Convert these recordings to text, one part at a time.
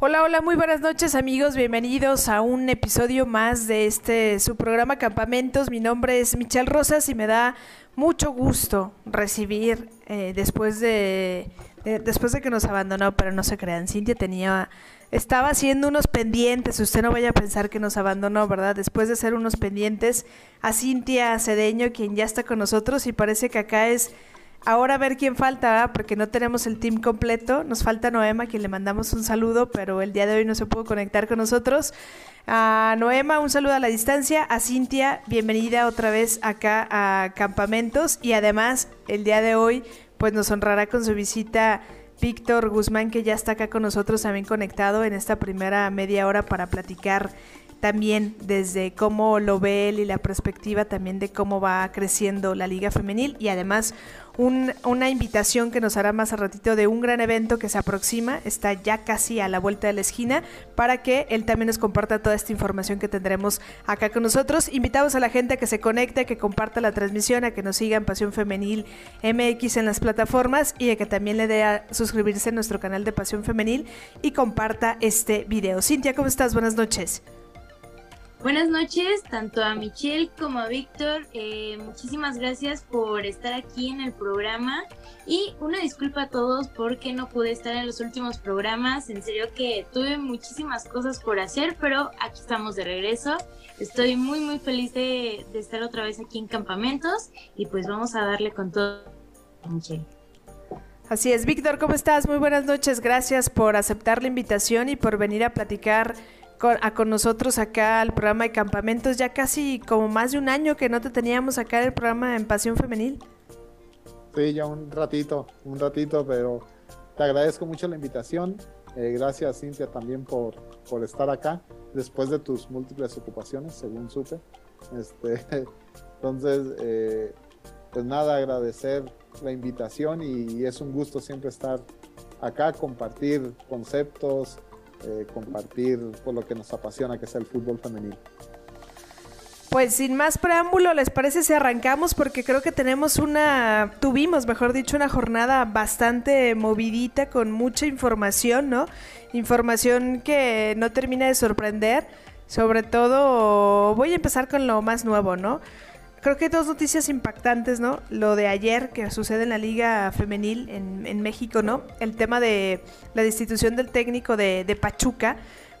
Hola, hola, muy buenas noches amigos, bienvenidos a un episodio más de este su programa Campamentos. Mi nombre es Michelle Rosas y me da mucho gusto recibir eh, después de, después de que nos abandonó, pero no se crean, Cintia tenía estaba haciendo unos pendientes, usted no vaya a pensar que nos abandonó, ¿verdad? Después de hacer unos pendientes a Cintia Cedeño, quien ya está con nosotros y parece que acá es Ahora a ver quién falta, porque no tenemos el team completo. Nos falta Noema, quien le mandamos un saludo, pero el día de hoy no se pudo conectar con nosotros. A Noema, un saludo a la distancia. A Cintia, bienvenida otra vez acá a Campamentos. Y además, el día de hoy, pues nos honrará con su visita Víctor Guzmán, que ya está acá con nosotros, también conectado en esta primera media hora para platicar también desde cómo lo ve él y la perspectiva también de cómo va creciendo la liga femenil y además una invitación que nos hará más a ratito de un gran evento que se aproxima, está ya casi a la vuelta de la esquina, para que él también nos comparta toda esta información que tendremos acá con nosotros. Invitamos a la gente a que se conecte, a que comparta la transmisión, a que nos siga en Pasión Femenil MX en las plataformas y a que también le dé a suscribirse a nuestro canal de Pasión Femenil y comparta este video. Cintia, ¿cómo estás? Buenas noches. Buenas noches, tanto a Michelle como a Víctor. Eh, muchísimas gracias por estar aquí en el programa. Y una disculpa a todos porque no pude estar en los últimos programas. En serio que tuve muchísimas cosas por hacer, pero aquí estamos de regreso. Estoy muy, muy feliz de, de estar otra vez aquí en Campamentos. Y pues vamos a darle con todo, Michelle. Así es, Víctor, ¿cómo estás? Muy buenas noches. Gracias por aceptar la invitación y por venir a platicar con, a, con nosotros acá al programa de campamentos. Ya casi como más de un año que no te teníamos acá en el programa en Pasión Femenil. Sí, ya un ratito, un ratito, pero te agradezco mucho la invitación. Eh, gracias, Cintia, también por, por estar acá después de tus múltiples ocupaciones, según supe. Este, entonces, eh, pues nada, agradecer la invitación y, y, es un gusto siempre estar acá, compartir conceptos, eh, compartir por lo que nos apasiona, que es el fútbol femenino. Pues sin más preámbulo, ¿les parece si arrancamos? Porque creo que tenemos una, tuvimos, mejor dicho, una jornada bastante movidita con mucha información, ¿no? Información que no termina de sorprender. Sobre todo, voy a empezar con lo más nuevo, ¿no? Creo que dos noticias impactantes, ¿no? Lo de ayer que sucede en la Liga Femenil en, México, ¿no? El tema de la destitución del técnico de Pachuca,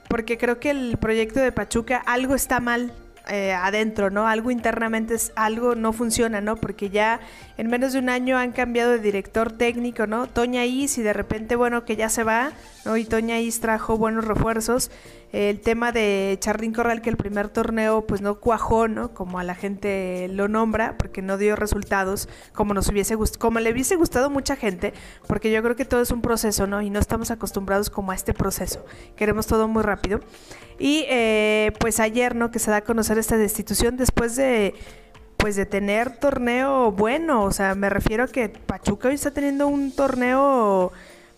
porque creo que el proyecto de Pachuca algo está mal eh, adentro, ¿no? Algo internamente, es, algo no funciona, ¿no? Porque ya en menos de un año han cambiado de director técnico, ¿no? Toña Is y de repente, bueno, que ya se va, ¿no? Y Toña Is trajo buenos refuerzos. El tema de Charlín Corral, que el primer torneo pues no cuajó, ¿no? Como a la gente lo nombra, porque no dio resultados como nos hubiese gustado, como le hubiese gustado mucha gente, porque yo creo que todo es un proceso, ¿no? Y no estamos acostumbrados como a este proceso. Queremos todo muy rápido. Y eh, pues ayer, ¿no? Que se da a conocer esta destitución después de pues de tener torneo bueno, o sea, me refiero a que Pachuca hoy está teniendo un torneo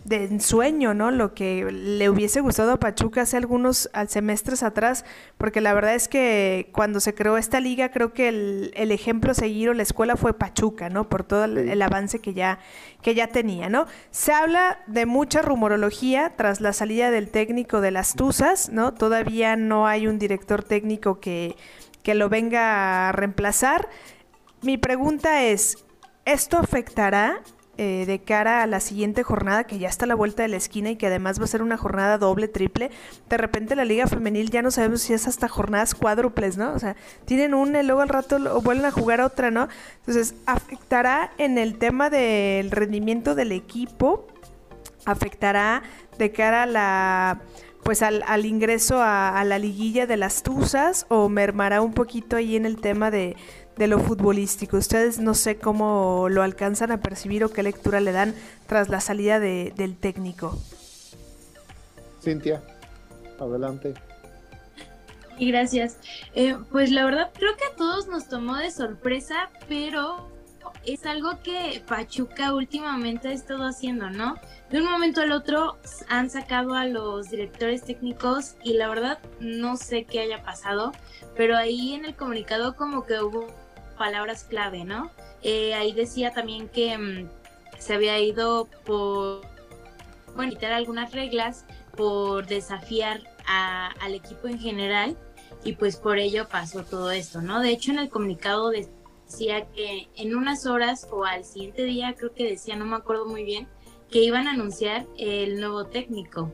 de ensueño, ¿no? Lo que le hubiese gustado a Pachuca hace algunos semestres atrás, porque la verdad es que cuando se creó esta liga, creo que el, el ejemplo seguir o la escuela fue Pachuca, ¿no? Por todo el, el, avance que ya, que ya tenía, ¿no? Se habla de mucha rumorología tras la salida del técnico de las Tuzas, ¿no? Todavía no hay un director técnico que, que lo venga a reemplazar. Mi pregunta es, ¿esto afectará eh, de cara a la siguiente jornada que ya está a la vuelta de la esquina y que además va a ser una jornada doble, triple. De repente la liga femenil ya no sabemos si es hasta jornadas cuádruples, ¿no? O sea, tienen una y luego al rato vuelven a jugar otra, ¿no? Entonces, afectará en el tema del rendimiento del equipo, afectará de cara a la pues al, al ingreso a, a, la liguilla de las Tuzas o mermará un poquito ahí en el tema de, de lo futbolístico. Ustedes no sé cómo lo alcanzan a percibir o qué lectura le dan tras la salida de, del técnico. Cintia, adelante. Y gracias. Eh, pues la verdad creo que a todos nos tomó de sorpresa, pero es algo que Pachuca últimamente ha estado haciendo, ¿no? De un momento al otro han sacado a los directores técnicos y la verdad no sé qué haya pasado, pero ahí en el comunicado como que hubo palabras clave, ¿no? Eh, ahí decía también que mmm, se había ido por bueno, quitar algunas reglas por desafiar al equipo en general y pues por ello pasó todo esto, ¿no? De hecho en el comunicado decía que en unas horas o al siguiente día, creo que decía, no me acuerdo muy bien, que iban a anunciar el nuevo técnico.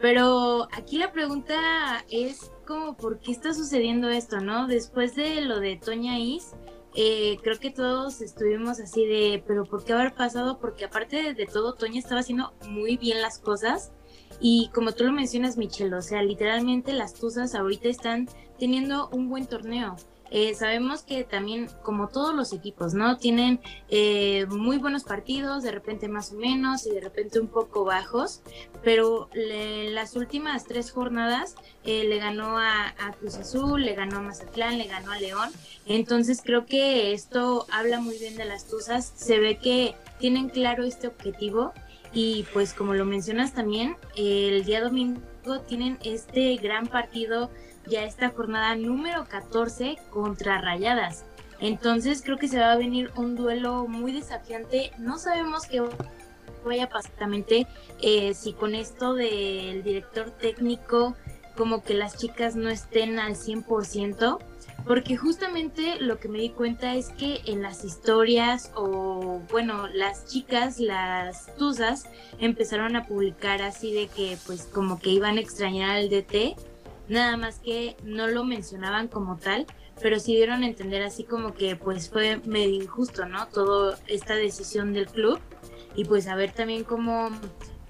Pero aquí la pregunta es como, ¿por qué está sucediendo esto, no? Después de lo de Toña Is, eh, creo que todos estuvimos así de, pero ¿por qué haber pasado? Porque aparte de todo, Toña estaba haciendo muy bien las cosas y como tú lo mencionas, Michelle, o sea, literalmente las Tuzas ahorita están teniendo un buen torneo. Eh, sabemos que también, como todos los equipos, ¿no? Tienen eh, muy buenos partidos, de repente más o menos y de repente un poco bajos, pero las últimas tres jornadas eh, le ganó a, a, Cruz Azul, le ganó a Mazatlán, le ganó a León. Entonces creo que esto habla muy bien de las Tuzas. Se ve que tienen claro este objetivo y pues como lo mencionas también, el día domingo tienen este gran partido, ya esta jornada número 14 contra Rayadas. Entonces creo que se va a venir un duelo muy desafiante. No sabemos qué vaya a pasar exactamente eh, si con esto del director técnico como que las chicas no estén al 100%, porque justamente lo que me di cuenta es que en las historias o bueno, las chicas, las tuzas, empezaron a publicar así de que pues como que iban a extrañar al DT, nada más que no lo mencionaban como tal, pero sí dieron a entender así como que pues fue medio injusto, ¿no? Toda esta decisión del club y pues a ver también cómo,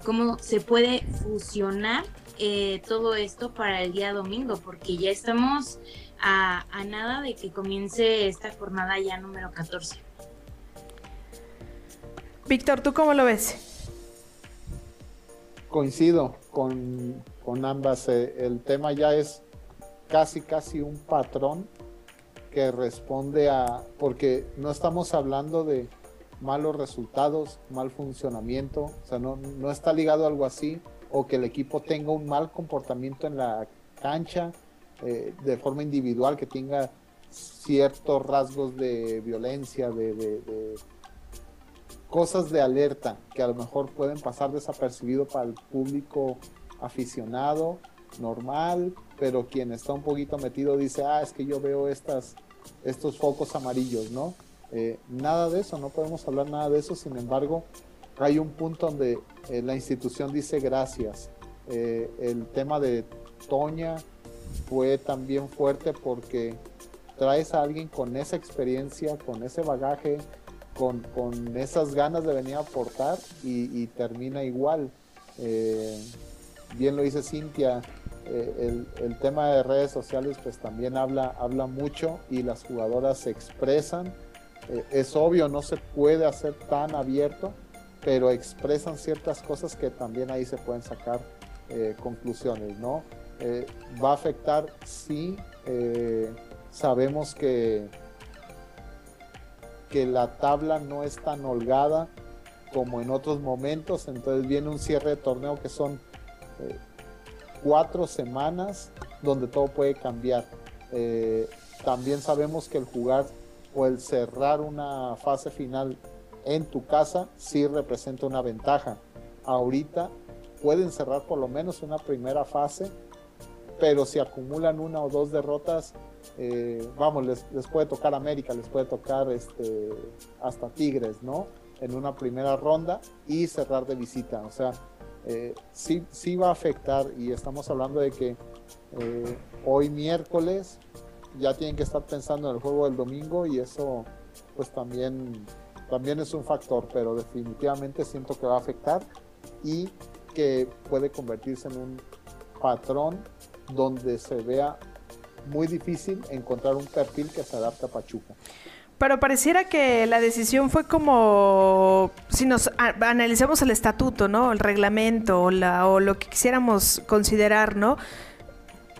cómo se puede fusionar eh, todo esto para el día domingo, porque ya estamos a, nada de que comience esta jornada ya número 14. Víctor, ¿tú cómo lo ves? Coincido con, ambas. Eh, el tema ya es casi, casi un patrón que responde a, porque no estamos hablando de malos resultados, mal funcionamiento, o sea, no, no está ligado a algo así, o que el equipo tenga un mal comportamiento en la cancha, eh, de forma individual, que tenga ciertos rasgos de violencia, de, cosas de alerta que a lo mejor pueden pasar desapercibido para el público aficionado normal, pero quien está un poquito metido dice, ah, es que yo veo estas, estos focos amarillos, ¿no? Eh, nada de eso, no podemos hablar nada de eso, sin embargo, hay un punto donde eh, la institución dice gracias. el tema de Toña, fue también fuerte porque traes a alguien con esa experiencia, con ese bagaje, con, esas ganas de venir a aportar y, termina igual. Eh, bien lo dice Cintia, eh, el, tema de redes sociales pues también habla, habla mucho y las jugadoras se expresan. Eh, es obvio, no se puede hacer tan abierto, pero expresan ciertas cosas que también ahí se pueden sacar conclusiones, ¿no? Eh, va a afectar si eh, sabemos que, que la tabla no es tan holgada como en otros momentos, entonces viene un cierre de torneo que son eh, cuatro semanas donde todo puede cambiar. también sabemos que el jugar o el cerrar una fase final en tu casa sí representa una ventaja. Ahorita pueden cerrar por lo menos una primera fase pero si acumulan una o dos derrotas, eh, vamos, les, puede tocar América, les puede tocar este, hasta Tigres, ¿no? En una primera ronda y cerrar de visita. O sea, eh, sí, sí va a afectar y estamos hablando de que eh, hoy miércoles ya tienen que estar pensando en el juego del domingo y eso pues también, también es un factor, pero definitivamente siento que va a afectar y que puede convertirse en un patrón donde se vea muy difícil encontrar un perfil que se adapte a Pachuca. Pero pareciera que la decisión fue como, si nos analizamos el estatuto, ¿no? El reglamento o, la, o lo que quisiéramos considerar, ¿no?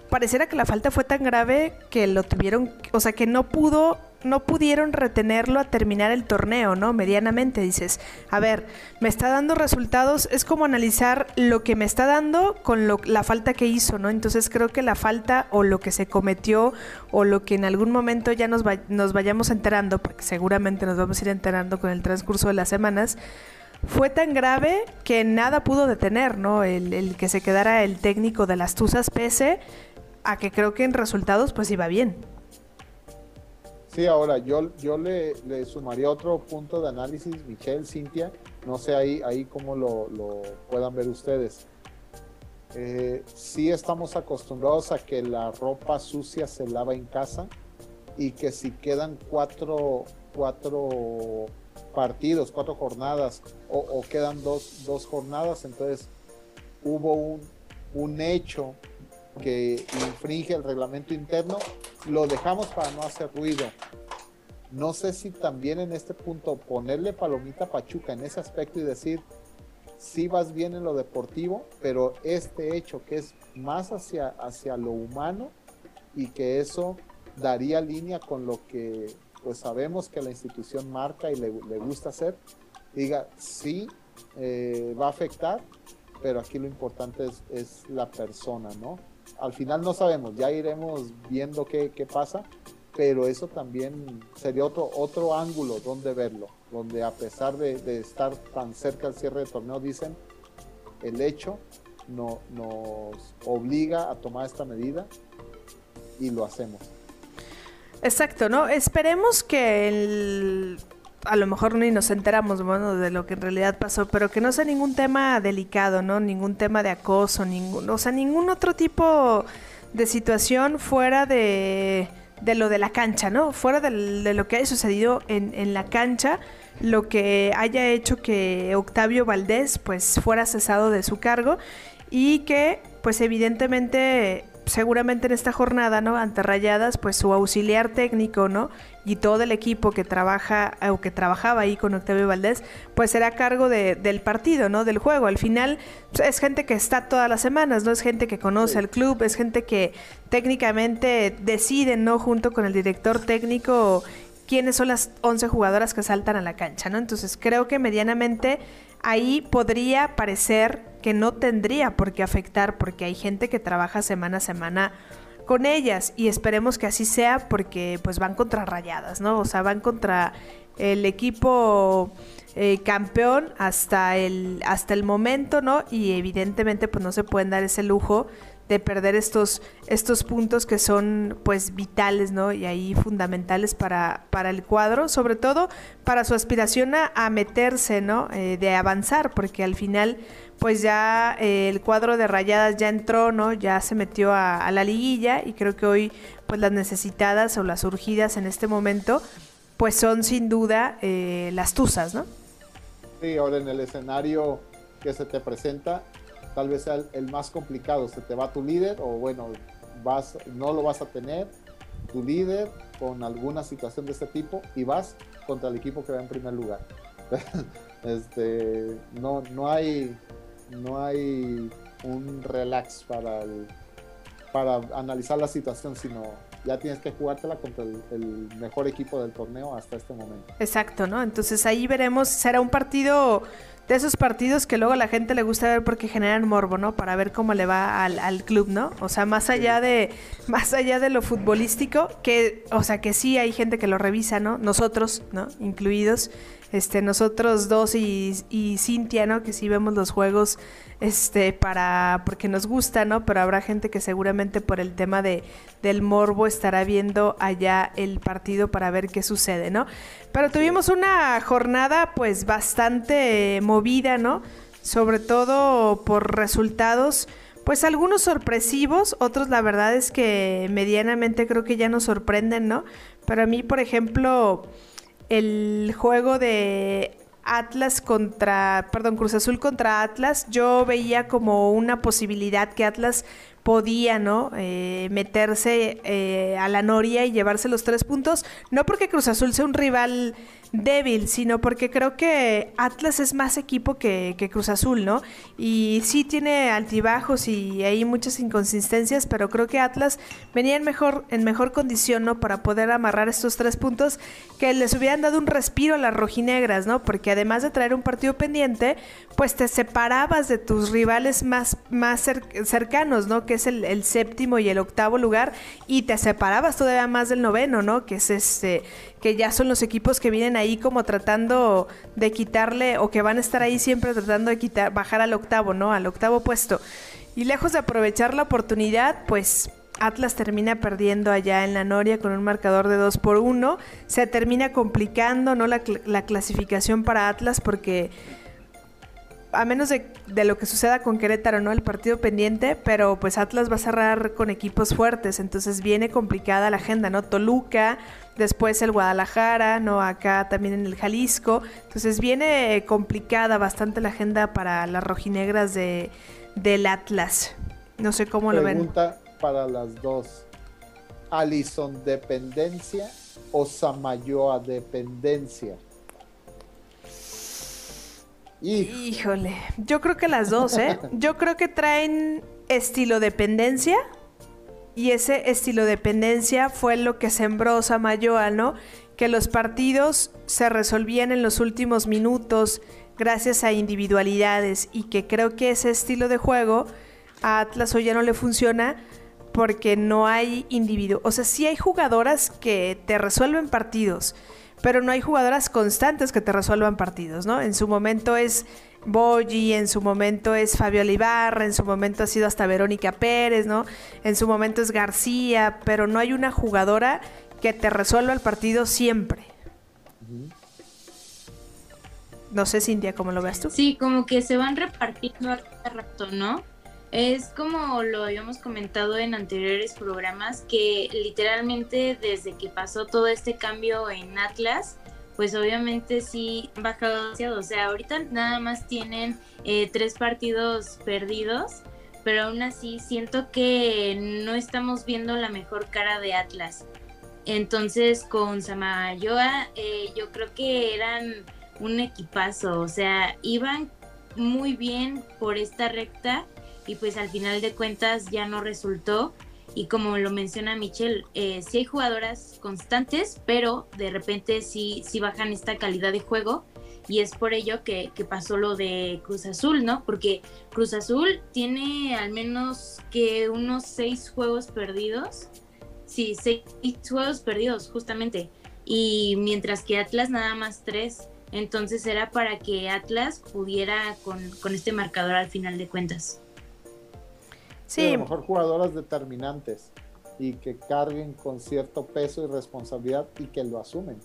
Pareciera que la falta fue tan grave que lo tuvieron, o sea, que no pudo no pudieron retenerlo a terminar el torneo, ¿no? Medianamente dices, a ver, me está dando resultados, es como analizar lo que me está dando con la falta que hizo, ¿no? Entonces creo que la falta o lo que se cometió o lo que en algún momento ya nos, nos vayamos enterando, porque seguramente nos vamos a ir enterando con el transcurso de las semanas, fue tan grave que nada pudo detener, ¿no? El, el que se quedara el técnico de las Tuzas pese a que creo que en resultados pues iba bien. Sí, ahora yo, yo le, le sumaría otro punto de análisis, Michelle, Cintia, no sé ahí, ahí cómo lo, lo puedan ver ustedes. Eh, sí estamos acostumbrados a que la ropa sucia se lava en casa y que si quedan cuatro, cuatro partidos, cuatro jornadas o, o quedan dos, dos, jornadas, entonces hubo un, un hecho que infringe el reglamento interno, lo dejamos para no hacer ruido. No sé si también en este punto ponerle palomita Pachuca en ese aspecto y decir, si vas bien en lo deportivo, pero este hecho que es más hacia, hacia lo humano y que eso daría línea con lo que pues sabemos que la institución marca y le, le gusta hacer, diga, sí, eh, va a afectar, pero aquí lo importante es, es la persona, ¿no? Al final no sabemos, ya iremos viendo qué, qué pasa, pero eso también sería otro, otro ángulo donde verlo, donde a pesar de, de estar tan cerca al cierre del torneo, dicen, el hecho no, nos obliga a tomar esta medida y lo hacemos. Exacto, ¿no? Esperemos que el a lo mejor ni nos enteramos bueno, de lo que en realidad pasó, pero que no sea ningún tema delicado, ¿no? Ningún tema de acoso, ningún, o sea, ningún otro tipo de situación fuera de, de lo de la cancha, ¿no? Fuera de, lo que haya sucedido en, en, la cancha, lo que haya hecho que Octavio Valdés pues fuera cesado de su cargo y que pues evidentemente seguramente en esta jornada, ¿no? Ante Rayadas, pues su auxiliar técnico, ¿no? Y todo el equipo que trabaja o que trabajaba ahí con Octavio Valdés, pues será a cargo de, del partido, ¿no? Del juego. Al final pues, es gente que está todas las semanas, ¿no? Es gente que conoce el club, es gente que técnicamente decide, ¿no? Junto con el director técnico quiénes son las 11 jugadoras que saltan a la cancha, ¿no? Entonces creo que medianamente ahí podría parecer que no tendría por qué afectar porque hay gente que trabaja semana a semana con ellas y esperemos que así sea porque pues van contra rayadas, ¿no? O sea, van contra el equipo eh, campeón hasta el, hasta el momento, ¿no? Y evidentemente pues no se pueden dar ese lujo de perder estos, estos puntos que son pues vitales, ¿no? Y ahí fundamentales para, para el cuadro, sobre todo para su aspiración a, meterse, ¿no? Eh, de avanzar, porque al final pues ya eh, el cuadro de rayadas ya entró, ¿no? Ya se metió a, la liguilla y creo que hoy pues las necesitadas o las urgidas en este momento pues son sin duda eh, las tuzas, ¿no? Sí, ahora en el escenario que se te presenta tal vez sea el, el, más complicado. Se te va tu líder o bueno, vas, no lo vas a tener, tu líder con alguna situación de este tipo y vas contra el equipo que va en primer lugar. este, no, no, hay, no hay un relax para, el, para analizar la situación, sino ya tienes que jugártela contra el, el, mejor equipo del torneo hasta este momento. Exacto, ¿no? Entonces ahí veremos, será un partido de esos partidos que luego a la gente le gusta ver porque generan morbo, ¿no? Para ver cómo le va al, al, club, ¿no? O sea, más allá de más allá de lo futbolístico, que o sea, que sí hay gente que lo revisa, ¿no? Nosotros, ¿no? Incluidos este, nosotros dos y, y Cintia, ¿no? Que sí vemos los juegos, este, para, porque nos gusta, ¿no? Pero habrá gente que seguramente por el tema de, del morbo estará viendo allá el partido para ver qué sucede, ¿no? Pero tuvimos una jornada, pues, bastante movida, ¿no? Sobre todo por resultados, pues algunos sorpresivos, otros la verdad es que medianamente creo que ya nos sorprenden, ¿no? Pero a mí, por ejemplo el juego de Atlas contra, perdón, Cruz Azul contra Atlas, yo veía como una posibilidad que Atlas podía, ¿no? Eh, meterse eh, a la noria y llevarse los tres puntos, no porque Cruz Azul sea un rival débil, sino porque creo que Atlas es más equipo que, que, Cruz Azul, ¿no? Y sí tiene altibajos y hay muchas inconsistencias, pero creo que Atlas venía en mejor, en mejor condición, ¿no? Para poder amarrar estos tres puntos que les hubieran dado un respiro a las rojinegras, ¿no? Porque además de traer un partido pendiente, pues te separabas de tus rivales más, más cer cercanos, ¿no? Que es el, el, séptimo y el octavo lugar, y te separabas todavía más del noveno, ¿no? Que es este, que ya son los equipos que vienen ahí como tratando de quitarle, o que van a estar ahí siempre tratando de quitar, bajar al octavo, ¿no? Al octavo puesto. Y lejos de aprovechar la oportunidad, pues Atlas termina perdiendo allá en la Noria con un marcador de 2 por 1. Se termina complicando ¿no? La, la, clasificación para Atlas porque a menos de, lo que suceda con Querétaro, ¿no? El partido pendiente, pero pues Atlas va a cerrar con equipos fuertes, entonces viene complicada la agenda, ¿no? Toluca, después el Guadalajara, ¿no? Acá también en el Jalisco, entonces viene complicada bastante la agenda para las rojinegras de, del Atlas. No sé cómo lo ven. Pregunta para las dos. Alison dependencia o Samayoa dependencia. Híjole, yo creo que las dos, ¿eh? Yo creo que traen estilo dependencia y ese estilo dependencia fue lo que sembró Samayoa, ¿no? Que los partidos se resolvían en los últimos minutos gracias a individualidades y que creo que ese estilo de juego a Atlas hoy ya no le funciona porque no hay individuo. O sea, sí hay jugadoras que te resuelven partidos, pero no hay jugadoras constantes que te resuelvan partidos, ¿no? En su momento es Boyi, en su momento es Fabio Olivarra, en su momento ha sido hasta Verónica Pérez, ¿no? En su momento es García, pero no hay una jugadora que te resuelva el partido siempre. No sé, Cintia, ¿cómo lo ves tú? Sí, como que se van repartiendo a rato, ¿no? Es como lo habíamos comentado en anteriores programas, que literalmente desde que pasó todo este cambio en Atlas, pues obviamente sí ha bajado demasiado. O sea, ahorita nada más tienen eh, tres partidos perdidos, pero aún así siento que no estamos viendo la mejor cara de Atlas. Entonces con Samayoa eh, yo creo que eran un equipazo, o sea, iban muy bien por esta recta y pues al final de cuentas ya no resultó. Y como lo menciona Michelle, eh, sí hay jugadoras constantes, pero de repente sí, sí bajan esta calidad de juego. Y es por ello que, pasó lo de Cruz Azul, ¿no? Porque Cruz Azul tiene al menos que unos seis juegos perdidos. Sí, seis juegos perdidos, justamente. Y mientras que Atlas nada más tres. Entonces era para que Atlas pudiera con, con este marcador al final de cuentas. Sí. a lo mejor jugadoras determinantes y que carguen con cierto peso y responsabilidad y que lo asumen.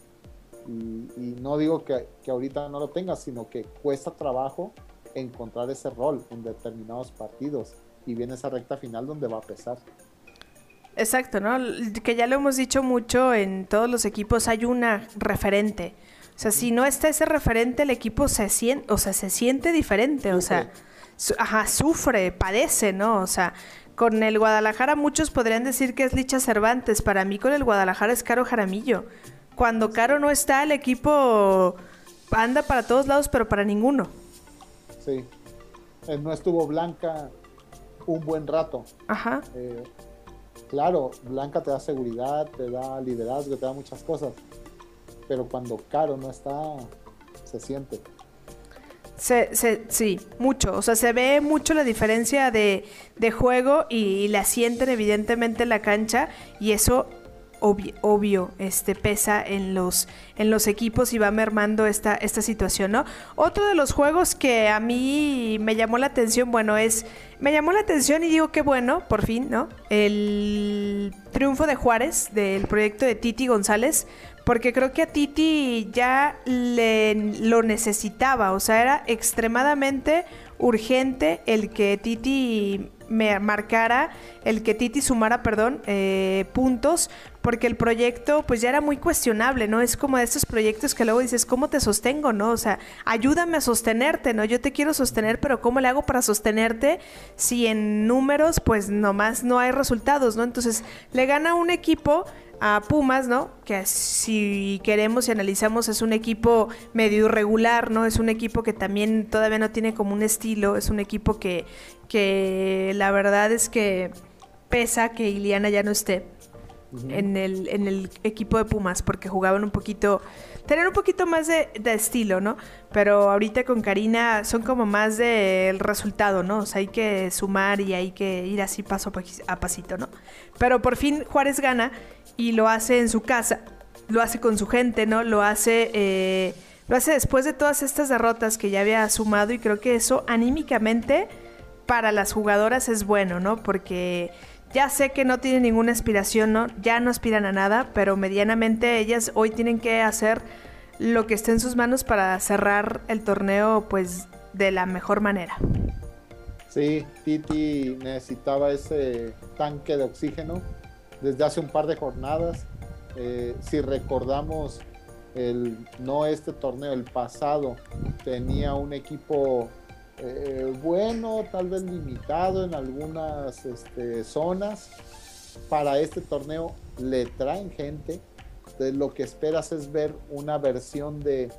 Y, no digo que, que, ahorita no lo tenga, sino que cuesta trabajo encontrar ese rol en determinados partidos y viene esa recta final donde va a pesar. Exacto, ¿no? Que ya lo hemos dicho mucho en todos los equipos, hay una referente. O sea, si no está ese referente, el equipo se siente, o sea, se siente diferente, o sea, ajá, sufre, padece, ¿no? O sea, con el Guadalajara muchos podrían decir que es Licha Cervantes. Para mí con el Guadalajara es Caro Jaramillo. Cuando Caro no está, el equipo anda para todos lados, pero para ninguno. Sí. Eh, no estuvo Blanca un buen rato. Ajá. Eh, claro, Blanca te da seguridad, te da liderazgo, te da muchas cosas. Pero cuando Caro no está, se siente. Se, sí, mucho. O sea, se ve mucho la diferencia de, juego y, la sienten evidentemente en la cancha y eso obvio, obvio este, pesa en los, en los equipos y va mermando esta, esta situación, ¿no? Otro de los juegos que a mí me llamó la atención, bueno, es, me llamó la atención y digo que bueno, por fin, ¿no? El triunfo de Juárez, del proyecto de Titi González, porque creo que a Titi ya le, lo necesitaba, o sea, era extremadamente urgente el que Titi me marcara, el que Titi sumara, perdón, eh, puntos, porque el proyecto pues ya era muy cuestionable, ¿no? Es como de estos proyectos que luego dices, ¿cómo te sostengo, no? O sea, ayúdame a sostenerte, ¿no? Yo te quiero sostener, pero ¿cómo le hago para sostenerte si en números pues nomás no hay resultados, ¿no? Entonces le gana un equipo a Pumas, ¿no? Que si queremos y analizamos es un equipo medio irregular, ¿no? Es un equipo que también todavía no tiene como un estilo, es un equipo que, que la verdad es que pesa que Iliana ya no esté en, el, en el equipo de Pumas porque jugaban un poquito, tener un poquito más de, estilo, ¿no? Pero ahorita con Karina son como más del resultado, ¿no? O sea, hay que sumar y hay que ir así paso a pasito, ¿no? Pero por fin Juárez gana y lo hace en su casa. lo hace con su gente, ¿no? Lo hace, eh, lo hace después de todas estas derrotas que ya había sumado y creo que eso anímicamente para las jugadoras es bueno, ¿no? Porque ya sé que no tienen ninguna aspiración, ¿no? Ya no aspiran a nada, pero medianamente ellas hoy tienen que hacer lo que esté en sus manos para cerrar el torneo, pues, de la mejor manera. Sí, Titi necesitaba ese tanque de oxígeno desde hace un par de jornadas. Eh, si recordamos, el, no este torneo, el pasado, tenía un equipo eh, bueno, tal vez limitado en algunas este, zonas. Para este torneo le traen gente. Entonces, lo que esperas es ver una versión de,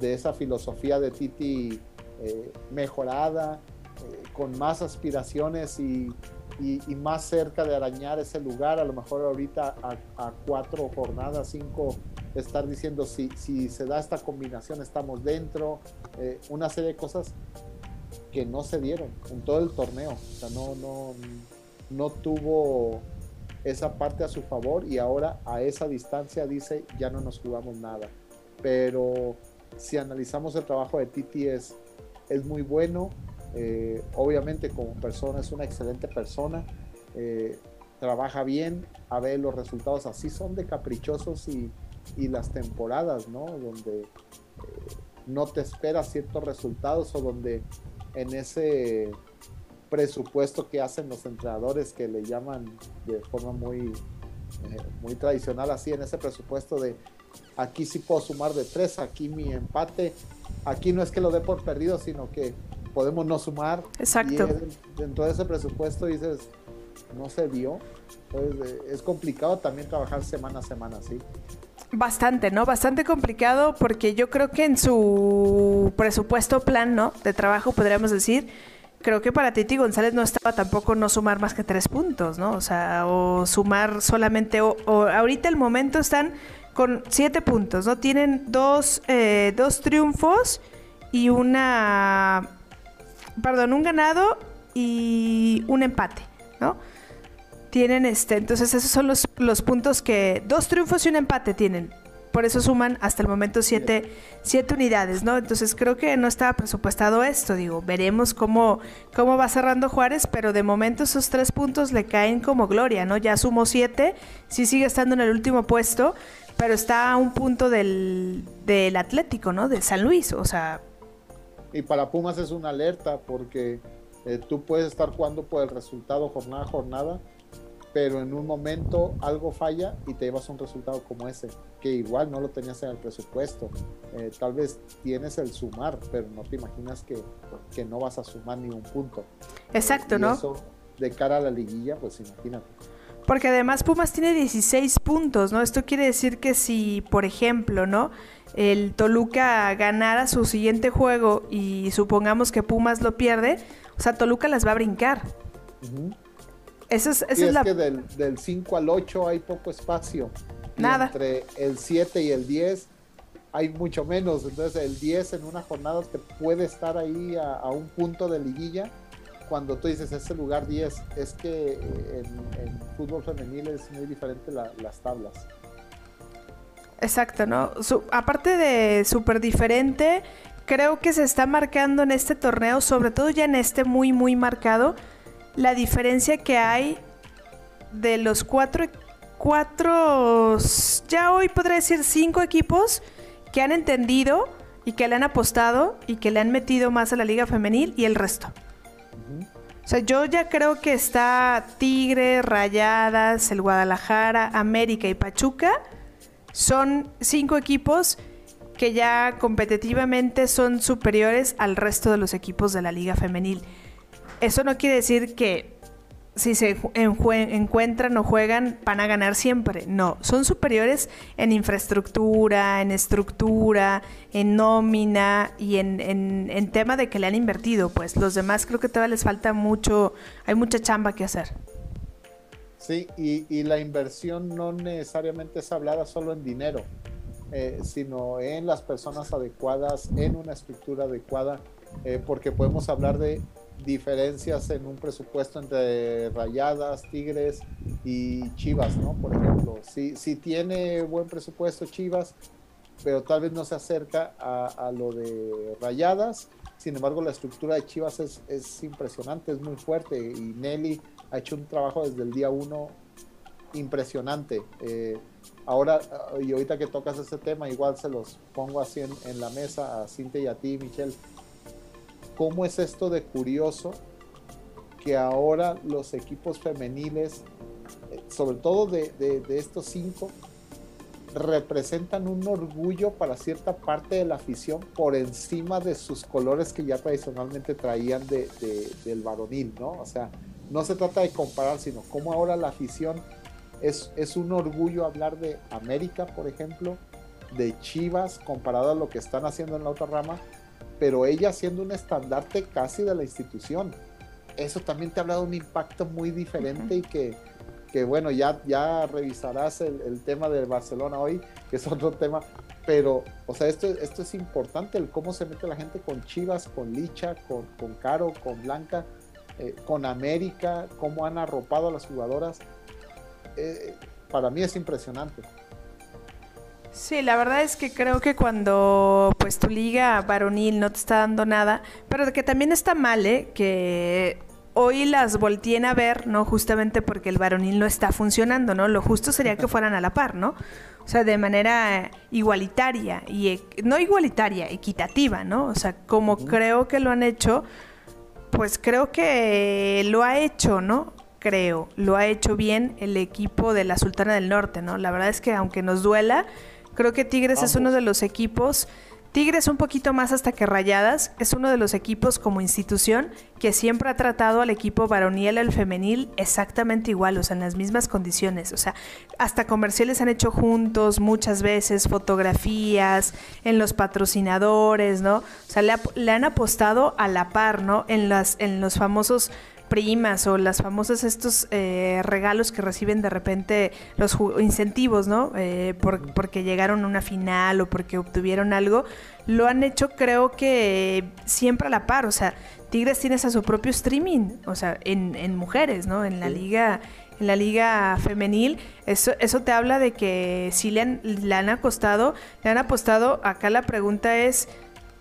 esa filosofía de Titi eh, mejorada, eh, con más aspiraciones y, más cerca de arañar ese lugar. A lo mejor ahorita a, cuatro jornadas, cinco, estar diciendo si, si se da esta combinación estamos dentro. una serie de cosas que no se dieron en todo el torneo. O sea, no, no, no tuvo esa parte a su favor y ahora a esa distancia dice ya no nos jugamos nada. Pero si analizamos el trabajo de Titi es, es muy bueno. Eh, obviamente como persona es una excelente persona. Eh, trabaja bien, a ver los resultados así son de caprichosos y, y las temporadas, ¿no? Donde eh, no te esperas ciertos resultados o donde en ese presupuesto que hacen los entrenadores que le llaman de forma muy, eh, muy tradicional así, en ese presupuesto de aquí sí puedo sumar de tres, aquí mi empate, aquí no es que lo dé por perdido, sino que podemos no sumar. Exacto. Y dentro de ese presupuesto dices, no se dio. Entonces, eh, es complicado también trabajar semana a semana, ¿sí? Bastante, ¿no? Bastante complicado porque yo creo que en su presupuesto plan, ¿no? De trabajo, podríamos decir, creo que para Titi González no estaba tampoco no sumar más que tres puntos, ¿no? O sea, o sumar solamente, o, ahorita el momento están con siete puntos, ¿no? Tienen dos, eh, dos triunfos y una, perdón, un ganado y un empate. Tienen este, entonces esos son los, los puntos que, dos triunfos y un empate tienen. Por eso suman hasta el momento siete, siete unidades, ¿no? Entonces creo que no estaba presupuestado esto, digo, veremos cómo, cómo va cerrando Juárez, pero de momento esos tres puntos le caen como gloria, ¿no? Ya sumó siete, sí sigue estando en el último puesto, pero está a un punto del, del Atlético, ¿no? De San Luis, o sea... Y para Pumas es una alerta porque eh, tú puedes estar jugando por el resultado jornada a jornada pero en un momento algo falla y te llevas un resultado como ese, que igual no lo tenías en el presupuesto. Eh, tal vez tienes el sumar, pero no te imaginas que, que no vas a sumar ni un punto. Exacto, ¿no? Eso, de cara a la liguilla, pues imagínate. Porque además Pumas tiene 16 puntos, ¿no? Esto quiere decir que si, por ejemplo, ¿no? El Toluca ganara su siguiente juego y supongamos que Pumas lo pierde, o sea, Toluca las va a brincar. Eso es, es, que del, 5 al 8 hay poco espacio. Nada. entre el 7 y el 10 hay mucho menos. Entonces el 10 en una jornada te puede estar ahí a, un punto de liguilla. Cuando tú dices ese lugar 10, es que eh, en, fútbol femenil es muy diferente las tablas. Exacto, ¿no? aparte de súper diferente, creo que se está marcando en este torneo, sobre todo ya en este muy, muy marcado, la diferencia que hay de los cuatro, cuatro, ya hoy podría decir cinco equipos que han entendido y que le han apostado y que le han metido más a la liga femenil y el resto. O sea, yo ya creo que está Tigre, Rayadas, el Guadalajara, América y Pachuca. Son cinco equipos que ya competitivamente son superiores al resto de los equipos de la liga femenil. Eso no quiere decir que si se encuentran o juegan van a ganar siempre. No, son superiores en infraestructura, en estructura, en nómina y en, tema de que le han invertido. Pues los demás creo que todavía les falta mucho, hay mucha chamba que hacer. Sí, y, la inversión no necesariamente es hablada solo en dinero, eh, sino en las personas adecuadas, en una estructura adecuada, eh, porque podemos hablar de diferencias en un presupuesto entre Rayadas, Tigres y Chivas, ¿no? Por ejemplo, si, si tiene buen presupuesto Chivas, pero tal vez no se acerca a, lo de Rayadas. Sin embargo, la estructura de Chivas es, es, impresionante, es muy fuerte y Nelly ha hecho un trabajo desde el día uno impresionante. Eh, ahora, y ahorita que tocas ese tema, igual se los pongo así en, en la mesa a Cintia y a ti, Michelle. ¿Cómo es esto de curioso que ahora los equipos femeniles, eh, sobre todo de, estos cinco, representan un orgullo para cierta parte de la afición por encima de sus colores que ya tradicionalmente traían de, del varonil, ¿no? O sea, no se trata de comparar, sino cómo ahora la afición es, es un orgullo hablar de América, por ejemplo, de Chivas, comparado a lo que están haciendo en la otra rama, pero ella siendo un estandarte casi de la institución. Eso también te habla de un impacto muy diferente y que, que, bueno, ya, ya revisarás el, tema del Barcelona hoy, que es otro tema, pero, o sea, esto, esto es importante, el cómo se mete la gente con Chivas, con Licha, con, con Caro, con Blanca, eh, con América, cómo han arropado a las jugadoras. Eh, para mí es impresionante. Sí, la verdad es que creo que cuando pues tu liga varonil no te está dando nada, pero que también está mal, ¿eh? Que hoy las volteen a ver, ¿no? Justamente porque el varonil no está funcionando, ¿no? Lo justo sería que fueran a la par, ¿no? O sea, de manera igualitaria y e, no igualitaria, equitativa, ¿no? O sea, como creo que lo han hecho, pues creo que lo ha hecho, ¿no? Creo, lo ha hecho bien el equipo de la Sultana del Norte, ¿no? La verdad es que aunque nos duela, Creo que Tigres es uno de los equipos, Tigres un poquito más hasta que Rayadas, es uno de los equipos como institución que siempre ha tratado al equipo varonil, al femenil, exactamente igual, o sea, en las mismas condiciones. O sea, hasta comerciales han hecho juntos muchas veces, fotografías, en los patrocinadores, ¿no? O sea, le, le han apostado a la par, ¿no? En, las, en los famosos primas o las famosas estos eh, regalos que reciben de repente los incentivos, ¿no? Eh, porque llegaron a una final o porque obtuvieron algo, lo han hecho creo que siempre a la par, o sea, Tigres tienes a su propio streaming, o sea, en, en mujeres, ¿no? En la liga en la liga femenil, eso, eso te habla de que sí le han, le han acostado, le han apostado, acá la pregunta es,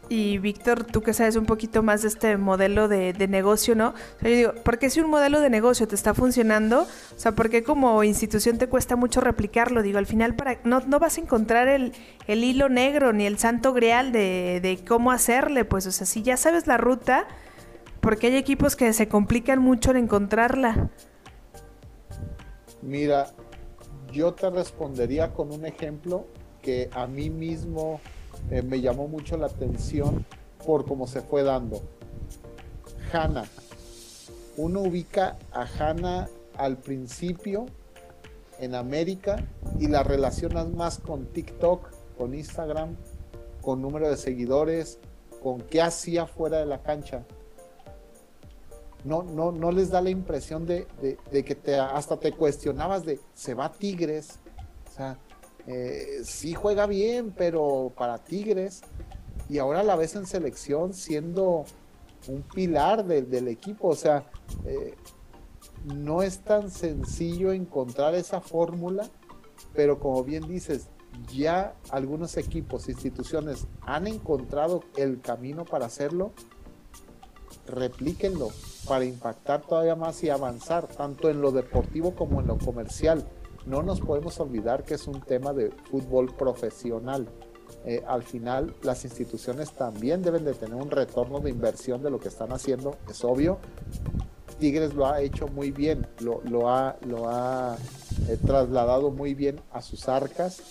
y Víctor, tú que sabes un poquito más de este modelo de, negocio, ¿no? O sea, yo digo, ¿por qué si un modelo de negocio te está funcionando? O sea, ¿por qué como institución te cuesta mucho replicarlo? Digo, al final para, no, no vas a encontrar el, hilo negro ni el santo grial de, de cómo hacerle. Pues, o sea, si ya sabes la ruta, porque hay equipos que se complican mucho en encontrarla. Mira, yo te respondería con un ejemplo que a mí mismo eh, me llamó mucho la atención por cómo se fue dando. Hanna. Uno ubica a Hanna al principio en América y la relaciona más con TikTok, con Instagram, con número de seguidores, con qué hacía fuera de la cancha. No, no, no les da la impresión de, que te, hasta te cuestionabas de, ¿se va Tigres? O sea, eh, sí juega bien, pero para Tigres, y ahora la ves en selección siendo un pilar del equipo, o sea, eh, no es tan sencillo encontrar esa fórmula, pero como bien dices, ya algunos equipos, instituciones han encontrado el camino para hacerlo, replíquenlo para impactar todavía más y avanzar, tanto en lo deportivo como en lo comercial no nos podemos olvidar que es un tema de fútbol profesional. Eh, al final las instituciones también deben de tener un retorno de inversión de lo que están haciendo, es obvio. Tigres lo ha hecho muy bien, lo, ha, lo ha eh, trasladado muy bien a sus arcas,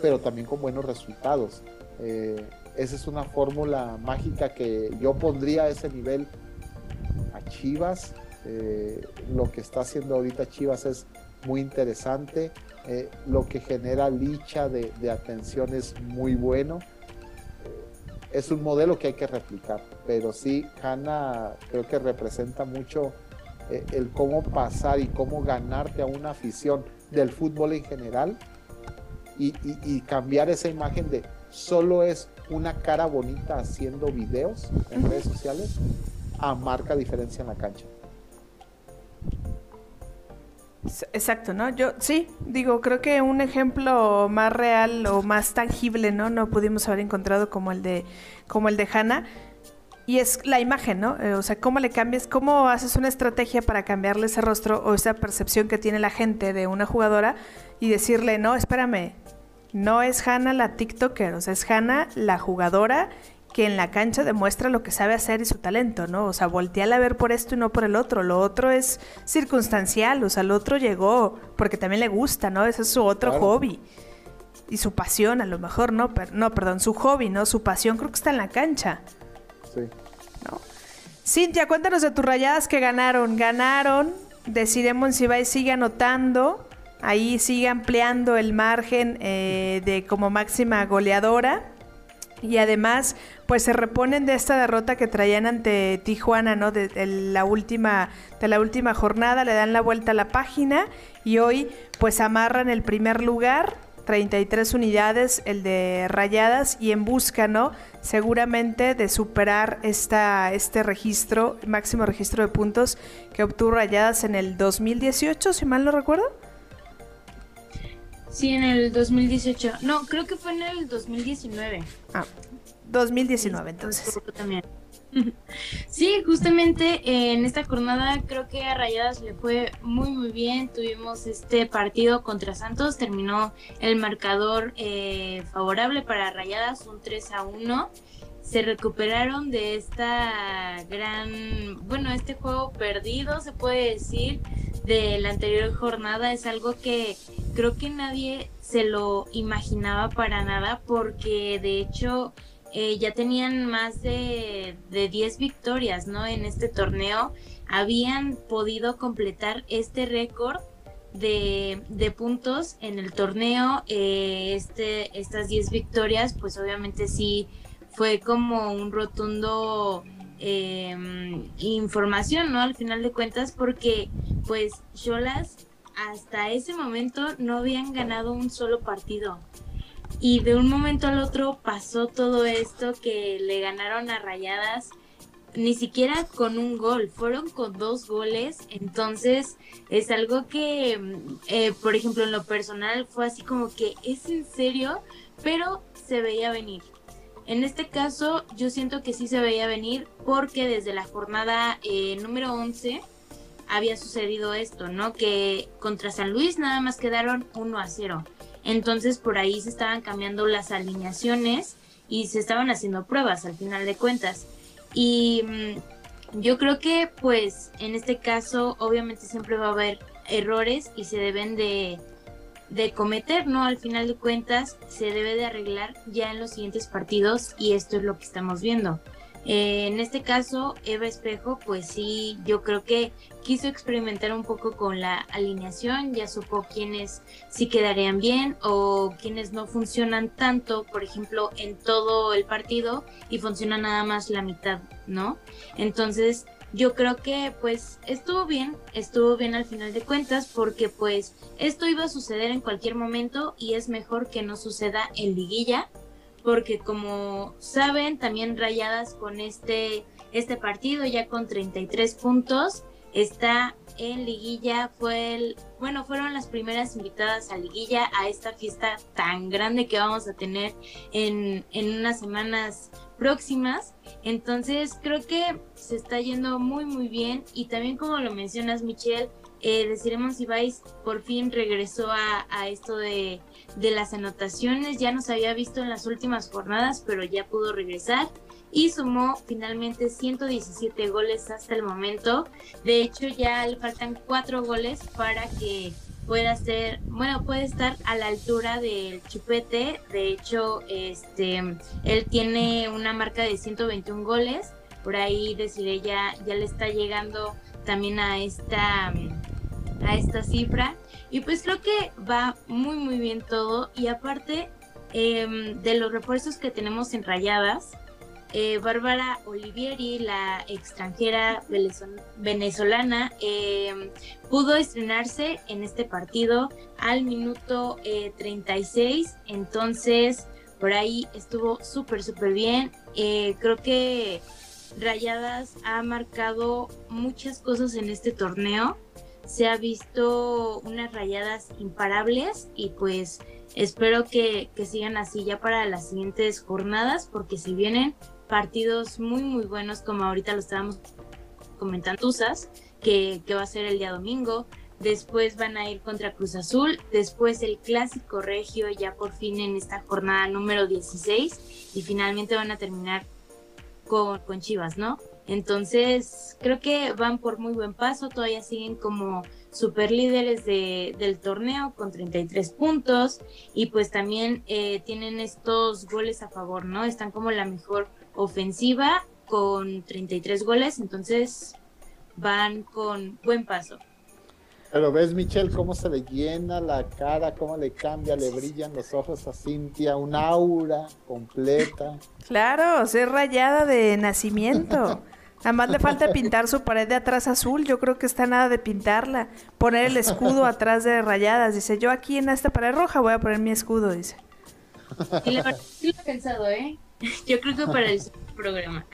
pero también con buenos resultados. Eh, esa es una fórmula mágica que yo pondría a ese nivel a Chivas. lo que está haciendo ahorita Chivas es muy interesante. Eh, lo que genera Licha de, atención es muy bueno. Eh, es un modelo que hay que replicar, pero sí, Hanna creo que representa mucho eh, el cómo pasar y cómo ganarte a una afición del fútbol en general y, y cambiar esa imagen de solo es una cara bonita haciendo videos en redes sociales marca diferencia en la cancha. Exacto, ¿no? Yo sí, digo, creo que un ejemplo más real o más tangible, ¿no? No pudimos haber encontrado como el de como el de Hannah. Y es la imagen, ¿no? Eh, o sea, cómo le cambias, cómo haces una estrategia para cambiarle ese rostro o esa percepción que tiene la gente de una jugadora y decirle, no, espérame, no es Hannah la TikToker, o sea, es Hannah la jugadora que en la cancha demuestra lo que sabe hacer y su talento, ¿no? O sea, volteala a ver por esto y no por el otro. Lo otro es circunstancial, o sea, el otro llegó porque también le gusta, ¿no? Ese es su otro hobby. Y su pasión, a lo mejor, ¿no? no, perdón, su hobby, ¿no? Su pasión creo que está en la cancha. Sí. ¿No? Cintia, cuéntanos de tus rayadas que ganaron. Ganaron. Decidimos si y sigue anotando. Ahí sigue ampliando el margen eh, de como máxima goleadora y además pues se reponen de esta derrota que traían ante Tijuana, ¿no? De, la última de la última jornada, le dan la vuelta a la página y hoy pues amarran el primer lugar, 33 unidades, el de Rayadas y en busca, ¿no? Seguramente de superar esta este registro, máximo registro de puntos que obtuvo Rayadas en el 2018, si mal no recuerdo. Sí, en el 2018. No, creo que fue en el 2019. Ah, 2019 entonces. También. Sí, justamente en esta jornada creo que a Rayadas le fue muy muy bien. Tuvimos este partido contra Santos, terminó el marcador eh, favorable para Rayadas, un 3 a 1 se recuperaron de esta gran, bueno, este juego perdido, se puede decir, de la anterior jornada. Es algo que creo que nadie se lo imaginaba para nada porque de hecho eh, ya tenían más de, de 10 victorias, ¿no? En este torneo. Habían podido completar este récord de, de, puntos en el torneo. Eh, este, estas 10 victorias, pues obviamente sí fue como un rotundo em, información, ¿no? Al final de cuentas, porque pues Cholas hasta ese momento no habían ganado un solo partido. Y de un momento al otro pasó todo esto que le ganaron a Rayadas, ni siquiera con un gol, fueron con dos goles. Entonces es algo que, eh, por ejemplo, en lo personal fue así como que es en serio, pero se veía venir. En este caso, yo siento que sí se veía venir porque desde la jornada eh, número 11 había sucedido esto, ¿no? Que contra San Luis nada más quedaron 1 a 0. Entonces por ahí se estaban cambiando las alineaciones y se estaban haciendo pruebas al final de cuentas. Y mm, yo creo que pues en este caso obviamente siempre va a haber errores y se deben de de cometer, ¿no? Al final de cuentas se debe de arreglar ya en los siguientes partidos y esto es lo que estamos viendo. Eh, en este caso, Eva Espejo, pues sí, yo creo que quiso experimentar un poco con la alineación, ya supo quiénes sí quedarían bien o quiénes no funcionan tanto, por ejemplo, en todo el partido y funciona nada más la mitad, ¿no? Entonces, yo creo que pues estuvo bien, estuvo bien al final de cuentas porque pues esto iba a suceder en cualquier momento y es mejor que no suceda en liguilla porque como saben también rayadas con este este partido ya con 33 puntos está en liguilla fue el bueno fueron las primeras invitadas a liguilla a esta fiesta tan grande que vamos a tener en, en unas semanas próximas. Entonces creo que se está yendo muy muy bien. Y también como lo mencionas Michelle, eh, deciremos si vais por fin regresó a, esto de, de, las anotaciones, ya nos había visto en las últimas jornadas, pero ya pudo regresar. Y sumó finalmente 117 goles hasta el momento. De hecho ya le faltan cuatro goles para que pueda ser, bueno, puede estar a la altura del Chupete. De hecho, este, él tiene una marca de 121 goles. Por ahí deciré ya, ya le está llegando también a esta, a esta cifra. Y pues creo que va muy muy bien todo. Y aparte em, de los refuerzos que tenemos en rayadas, eh, Bárbara Olivieri, la extranjera venezolana, em, pudo estrenarse en este partido al minuto 36, eh, entonces por ahí estuvo súper, súper bien. Eh, creo que Rayadas ha marcado muchas cosas en este torneo. Se ha visto unas rayadas imparables y pues espero que, sigan así ya para las siguientes jornadas porque si vienen partidos muy muy buenos como ahorita lo estábamos comentando Tuzas, que, que va a ser el día domingo. Después van a ir contra Cruz Azul. Después el clásico regio ya por fin en esta jornada número 16. Y finalmente van a terminar con, con Chivas, ¿no? Entonces creo que van por muy buen paso. Todavía siguen como super líderes de, del torneo con 33 puntos. Y pues también eh, tienen estos goles a favor, ¿no? Están como la mejor ofensiva con 33 goles. Entonces van con buen paso. Pero ves, Michelle, cómo se le llena la cara, cómo le cambia, le brillan los ojos a Cintia, un aura completa. Claro, ser rayada de nacimiento. Además le falta pintar su pared de atrás azul, yo creo que está nada de pintarla. Poner el escudo atrás de rayadas. Dice, yo aquí en esta pared roja voy a poner mi escudo, dice. Y la sí lo he pensado, ¿eh? Yo creo que para el programa.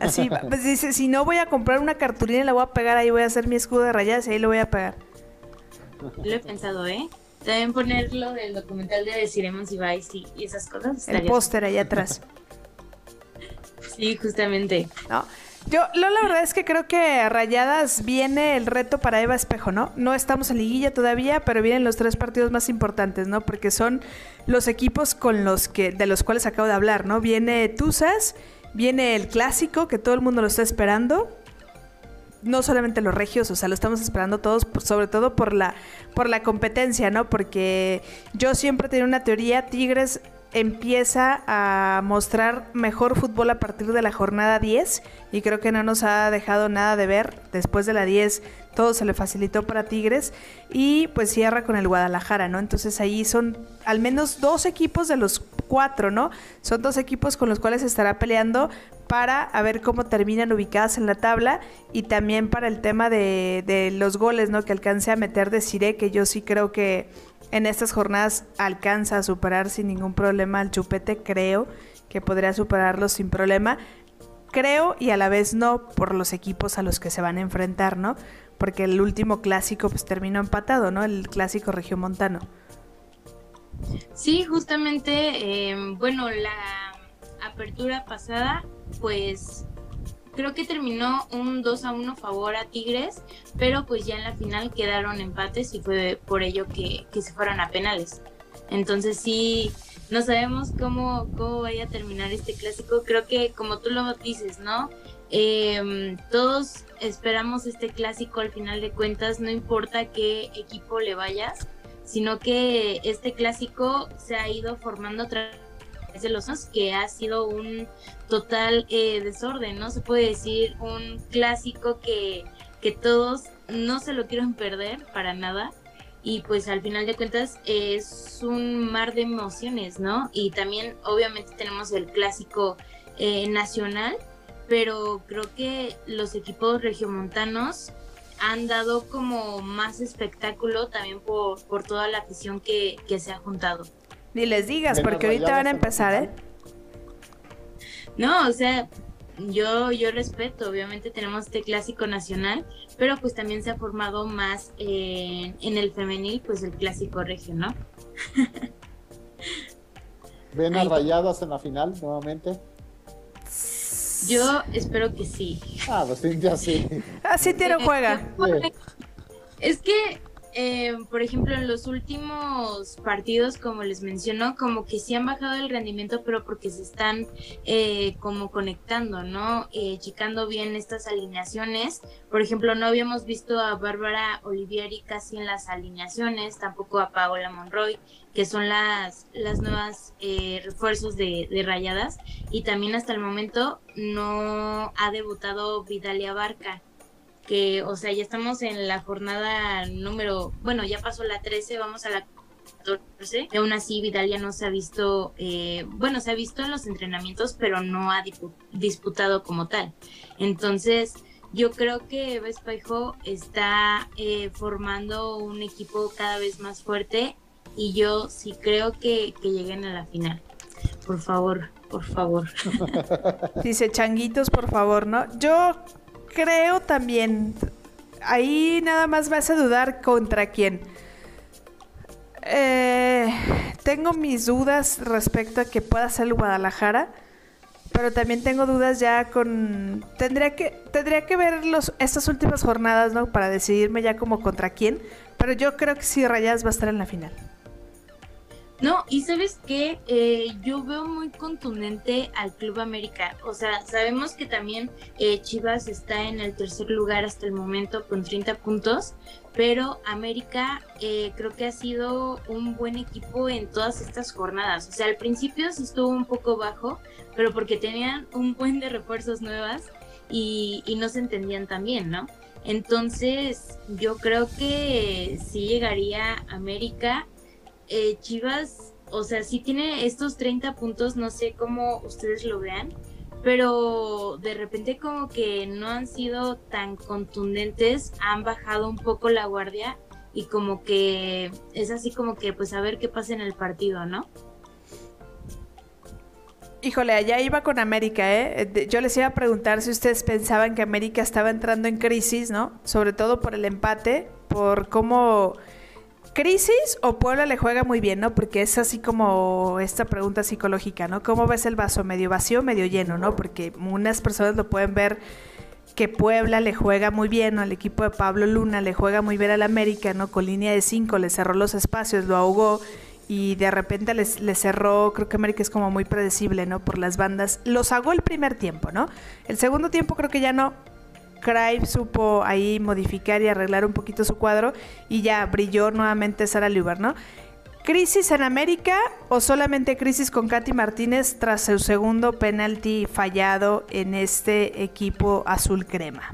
Así, pues dice, si no voy a comprar una cartulina y la voy a pegar ahí, voy a hacer mi escudo de rayadas y ahí lo voy a pegar. Lo he pensado, ¿eh? También ponerlo del documental de Deciremos y Vice y, esas cosas. El póster ahí atrás. sí, justamente. No. Yo, la verdad es que creo que a Rayadas viene el reto para Eva Espejo, ¿no? No estamos en liguilla todavía, pero vienen los tres partidos más importantes, ¿no? Porque son los equipos con los que, de los cuales acabo de hablar, ¿no? Viene Tuzas, viene el clásico, que todo el mundo lo está esperando, no solamente los regios, o sea, lo estamos esperando todos, sobre todo por la, por la competencia, ¿no? Porque yo siempre tengo una teoría, Tigres empieza a mostrar mejor fútbol a partir de la jornada 10 y creo que no nos ha dejado nada de ver. Después de la 10 todo se le facilitó para Tigres y pues cierra con el Guadalajara, ¿no? Entonces ahí son al menos dos equipos de los cuatro, ¿no? Son dos equipos con los cuales estará peleando para a ver cómo terminan ubicadas en la tabla y también para el tema de, de los goles, ¿no? Que alcance a meter de Cire, que yo sí creo que en estas jornadas alcanza a superar sin ningún problema al Chupete, creo que podría superarlo sin problema. Creo y a la vez no por los equipos a los que se van a enfrentar, ¿no? Porque el último clásico pues terminó empatado, ¿no? El clásico regiomontano. Sí, justamente, em, bueno, la apertura pasada, pues creo que terminó un 2 a 1 favor a Tigres, pero pues ya en la final quedaron empates y fue por ello que, se fueron a penales. Entonces sí, no sabemos cómo, cómo vaya a terminar este clásico. Creo que como tú lo dices, ¿no? Em, todos esperamos este clásico al final de cuentas, no importa qué equipo le vayas, sino que este clásico se ha ido formando otra de los años, que ha sido un total eh, desorden, ¿no? Se puede decir un clásico que, que todos no se lo quieren perder para nada. Y pues al final de cuentas es un mar de emociones, ¿no? Y también obviamente tenemos el clásico eh, nacional, pero creo que los equipos regiomontanos han dado como más espectáculo también por, por toda la afición que, que se ha juntado. Ni les digas, porque ahorita van a empezar, ¿eh? No, o sea, yo, yo respeto, obviamente tenemos este clásico nacional, pero pues también se ha formado más en el femenil, pues el clásico regio, ¿no? ¿Ven a rayadas en la final nuevamente? Yo espero que sí. Ah, pues ya sí. Así ah, tiene juega. Es que eh, por ejemplo, en los últimos partidos, como les menciono, como que sí han bajado el rendimiento, pero porque se están eh, como conectando, ¿no? Eh, checando bien estas alineaciones. Por ejemplo, no habíamos visto a Bárbara Olivieri casi en las alineaciones, tampoco a Paola Monroy, que son las, las nuevas eh, refuerzos de, de Rayadas. Y también hasta el momento no ha debutado Vidalia Barca que, o sea, ya estamos en la jornada número, bueno, ya pasó la 13, vamos a la 14. Y aún así, Vidal ya no se ha visto, eh, bueno, se ha visto en los entrenamientos, pero no ha disputado como tal. Entonces, yo creo que Vespejo está eh, formando un equipo cada vez más fuerte y yo sí creo que, que lleguen a la final. por favor, por favor. Dice changuitos, por favor, ¿no? Yo creo también, ahí nada más vas a dudar contra quién. Eh, tengo mis dudas respecto a que pueda ser Guadalajara, pero también tengo dudas ya con... Tendría que, tendría que ver los, estas últimas jornadas, ¿no? Para decidirme ya como contra quién, pero yo creo que sí Rayas va a estar en la final. No, y sabes que eh, yo veo muy contundente al Club América. O sea, sabemos que también eh, Chivas está en el tercer lugar hasta el momento con 30 puntos, pero América eh, creo que ha sido un buen equipo en todas estas jornadas. O sea, al principio sí estuvo un poco bajo, pero porque tenían un buen de refuerzos nuevas y, y no se entendían tan bien, ¿no? Entonces, yo creo que sí llegaría América eh, Chivas, o sea, sí tiene estos 30 puntos, no sé cómo ustedes lo vean, pero de repente como que no han sido tan contundentes, han bajado un poco la guardia y como que es así como que pues a ver qué pasa en el partido, ¿no? Híjole, allá iba con América, ¿eh? Yo les iba a preguntar si ustedes pensaban que América estaba entrando en crisis, ¿no? Sobre todo por el empate, por cómo ¿Crisis o Puebla le juega muy bien, no? Porque es así como esta pregunta psicológica, ¿no? ¿Cómo ves el vaso? ¿Medio vacío medio lleno, no? Porque unas personas lo pueden ver que Puebla le juega muy bien, ¿no? Al equipo de Pablo Luna le juega muy bien al América, ¿no? Con línea de cinco, le cerró los espacios, lo ahogó y de repente le cerró, creo que América es como muy predecible, ¿no? Por las bandas. Los ahogó el primer tiempo, ¿no? El segundo tiempo creo que ya no, Craig supo ahí modificar y arreglar un poquito su cuadro y ya brilló nuevamente Sara Liuber, ¿no? ¿Crisis en América o solamente crisis con Katy Martínez tras su segundo penalti fallado en este equipo azul crema?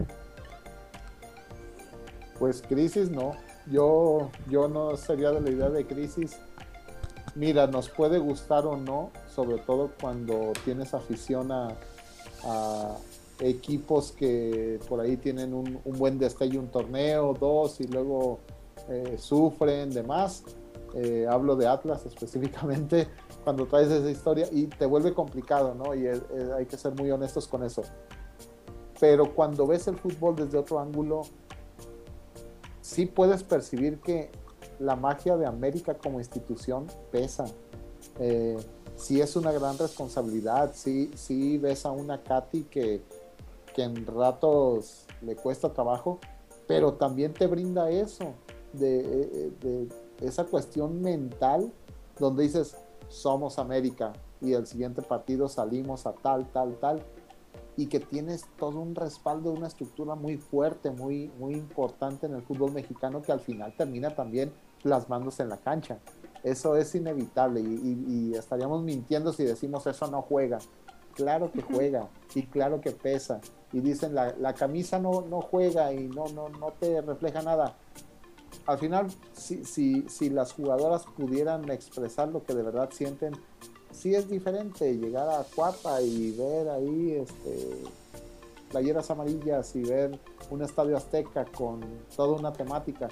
Pues crisis no. Yo, yo no sería de la idea de crisis. Mira, nos puede gustar o no, sobre todo cuando tienes afición a, equipos que por ahí tienen un, buen destello, un torneo, dos y luego eh, sufren, demás. Eh, hablo de Atlas específicamente cuando traes esa historia y te vuelve complicado, ¿no? Y hay que ser muy honestos con eso. Pero cuando ves el fútbol desde otro ángulo, sí puedes percibir que la magia de América como institución pesa. Eh, sí es una gran responsabilidad, sí, sí ves a una Katy que, que en ratos le cuesta trabajo, pero también te brinda eso, de, esa cuestión mental donde dices, somos América y el siguiente partido salimos a tal, tal, tal, y que tienes todo un respaldo, una estructura muy fuerte, muy, muy importante en el fútbol mexicano que al final termina también plasmándose en la cancha. Eso es inevitable y estaríamos mintiendo si decimos eso no juega. Claro que juega y claro que pesa y dicen la, la camisa no, no juega y no, no, no te refleja nada. Al final, si, si, si las jugadoras pudieran expresar lo que de verdad sienten, sí es diferente llegar a Cuapa y ver ahí este, playeras amarillas y ver un estadio azteca con toda una temática.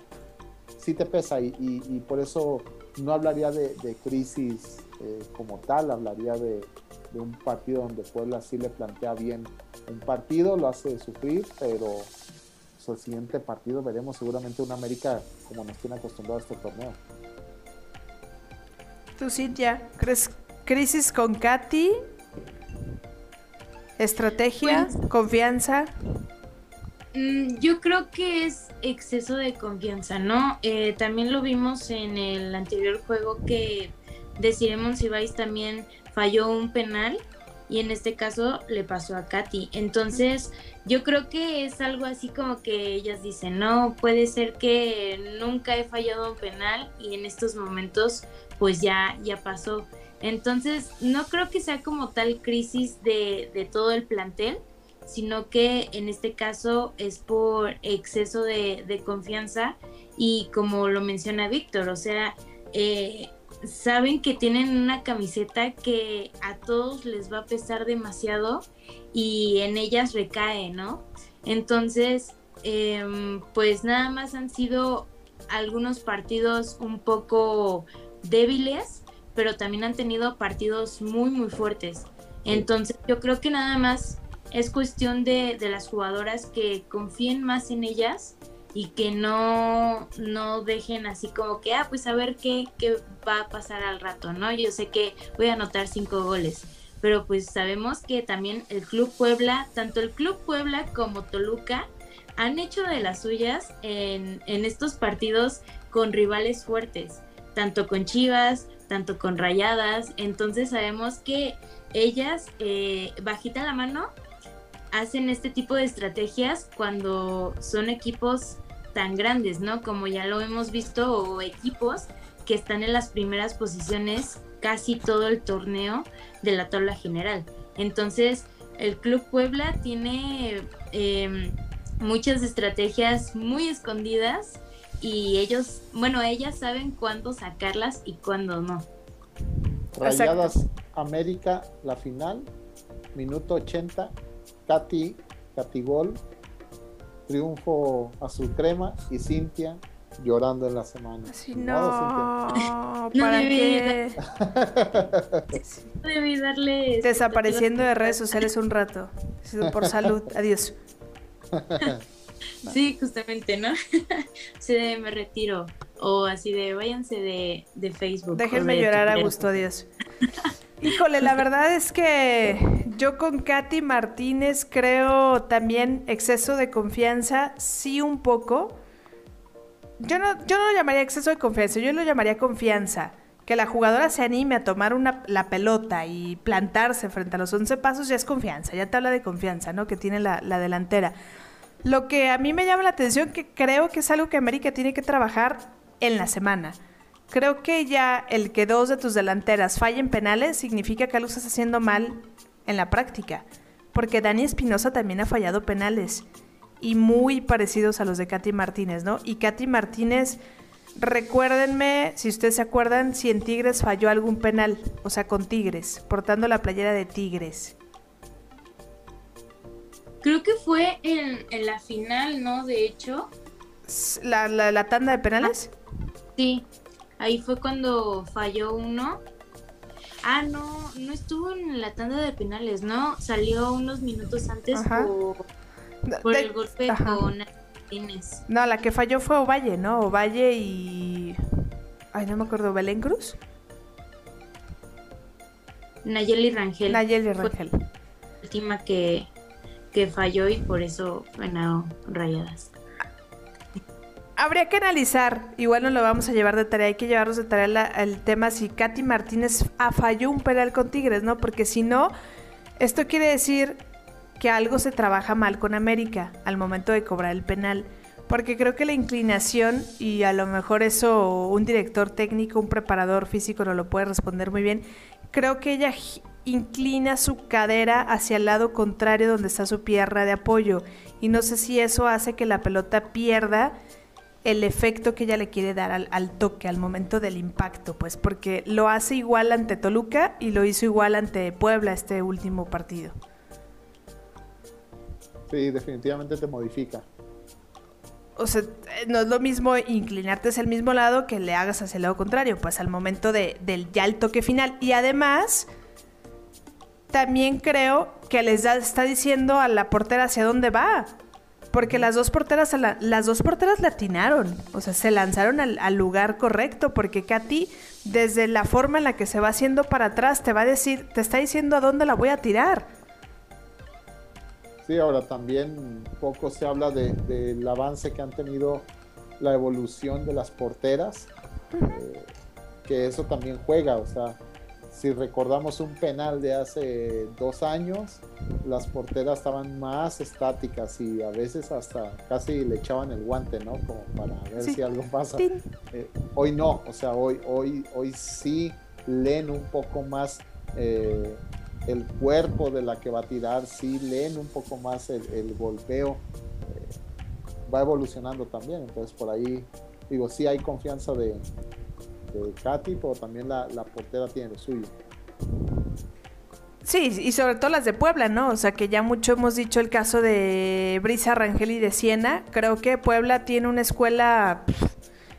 Sí te pesa y, por eso no hablaría de, de crisis eh, como tal, hablaría de, de un partido donde Puebla sí le plantea bien un partido, lo hace sufrir, pero pues, el siguiente partido veremos seguramente una América como nos tiene acostumbrado a este torneo. Tú, Cintia, ¿crees crisis con Katy? ¿Estrategia? Pues, ¿Confianza? Mm, yo creo que es exceso de confianza, ¿no? Eh, también lo vimos en el anterior juego que de Ciremon Sibais también falló un penal y en este caso le pasó a Katy. Entonces, yo creo que es algo así como que ellas dicen, no, puede ser que nunca he fallado un penal y en estos momentos pues ya, ya pasó. Entonces, no creo que sea como tal crisis de, de todo el plantel, sino que en este caso es por exceso de, de confianza y como lo menciona Víctor, o sea, eh, saben que tienen una camiseta que a todos les va a pesar demasiado y en ellas recae, ¿no? Entonces, em, pues nada más han sido algunos partidos un poco débiles, pero también han tenido partidos muy, muy fuertes. Entonces yo creo que nada más es cuestión de, de las jugadoras que confíen más en ellas y que no, no dejen así como que, ah, pues a ver qué, qué va a pasar al rato, ¿no? Yo sé que voy a anotar cinco goles, pero pues sabemos que también el Club Puebla, tanto el Club Puebla como Toluca, han hecho de las suyas en, en estos partidos con rivales fuertes, tanto con Chivas, tanto con Rayadas, entonces sabemos que ellas, eh, bajita la mano, hacen este tipo de estrategias cuando son equipos tan grandes, ¿no? Como ya lo hemos visto, o equipos que están en las primeras posiciones casi todo el torneo de la tabla general. Entonces, el Club Puebla tiene em, muchas estrategias muy escondidas y ellos, bueno, ellas saben cuándo sacarlas y cuándo no. Rayadas América, la final, minuto 80, Katy, Katy Gol, triunfo azul crema y Cintia llorando en la semana. Sí, no, ¿para qué? Debí darle... Desapareciendo de redes sociales un rato. Por salud, adiós. Sí, justamente, ¿no? Se me retiro. O así de váyanse de, de Facebook. Déjenme llorar a gusto, adiós. Híjole, la verdad es que yo con Katy Martínez creo también exceso de confianza, sí un poco. Yo no, yo no lo llamaría exceso de confianza, yo lo llamaría confianza. Que la jugadora se anime a tomar una, la pelota y plantarse frente a los 11 pasos ya es confianza, ya te habla de confianza, ¿no? Que tiene la, la delantera. Lo que a mí me llama la atención, que creo que es algo que América tiene que trabajar en la semana Creo que ya el que dos de tus delanteras fallen penales significa que algo estás haciendo mal en la práctica. Porque Dani Espinosa también ha fallado penales. Y muy parecidos a los de Katy Martínez, ¿no? Y Katy Martínez, recuérdenme, si ustedes se acuerdan, si en Tigres falló algún penal. O sea, con Tigres, portando la playera de Tigres. Creo que fue en, la final, ¿no? De hecho. ¿La, la tanda de penales? Sí. Ahí fue cuando falló uno. Ah, no, no estuvo en la tanda de penales, ¿no? Salió unos minutos antes por, el golpe con Martínez. No, la que falló fue Ovalle, ¿no? Ovalle y... Ay, no me acuerdo, ¿Belén Cruz? Nayeli Rangel. Nayeli Rangel. la última que, que falló y por eso ganaron rayadas habría que analizar, igual no lo vamos a llevar de tarea, hay que llevarnos de tarea el tema si Katy Martínez falló un penal con Tigres, ¿no? Porque si no, esto quiere decir que algo se trabaja mal con América al momento de cobrar el penal. Porque creo que la inclinación, y a lo mejor eso un director técnico, un preparador físico no lo puede responder muy bien, creo que ella inclina su cadera hacia el lado contrario donde está su pierna de apoyo. Y no sé si eso hace que la pelota pierda el efecto que ella le quiere dar al, toque, al momento del impacto, pues porque lo hace igual ante Toluca y lo hizo igual ante Puebla este último partido. Sí, definitivamente te modifica. O sea, no es lo mismo inclinarte hacia el mismo lado que le hagas hacia el lado contrario, pues al momento de, del ya el toque final. Y además, también creo que les está diciendo a la portera hacia dónde va. Porque las dos porteras, las dos porteras latinaron, o sea, se lanzaron al, lugar correcto, porque Katy, desde la forma en la que se va haciendo para atrás, te va a decir, te está diciendo a dónde la voy a tirar. Sí, ahora también poco se habla del avance que han tenido la evolución de las porteras, eh, que eso también juega, o sea, si recordamos un penal de hace dos años, las porteras estaban más estáticas y a veces hasta casi le echaban el guante, ¿no? Como para ver si algo pasa. Eh, hoy no, o sea, hoy, hoy, hoy sí leen un poco más eh, el cuerpo de la que va a tirar, sí leen un poco más el, golpeo. Eh, va evolucionando también, entonces por ahí digo, sí hay confianza de, de Katy, pero también la, portera tiene lo suyo. Sí, y sobre todo las de Puebla, ¿no? O sea, que ya mucho hemos dicho el caso de Brisa Rangel y de Siena. Creo que Puebla tiene una escuela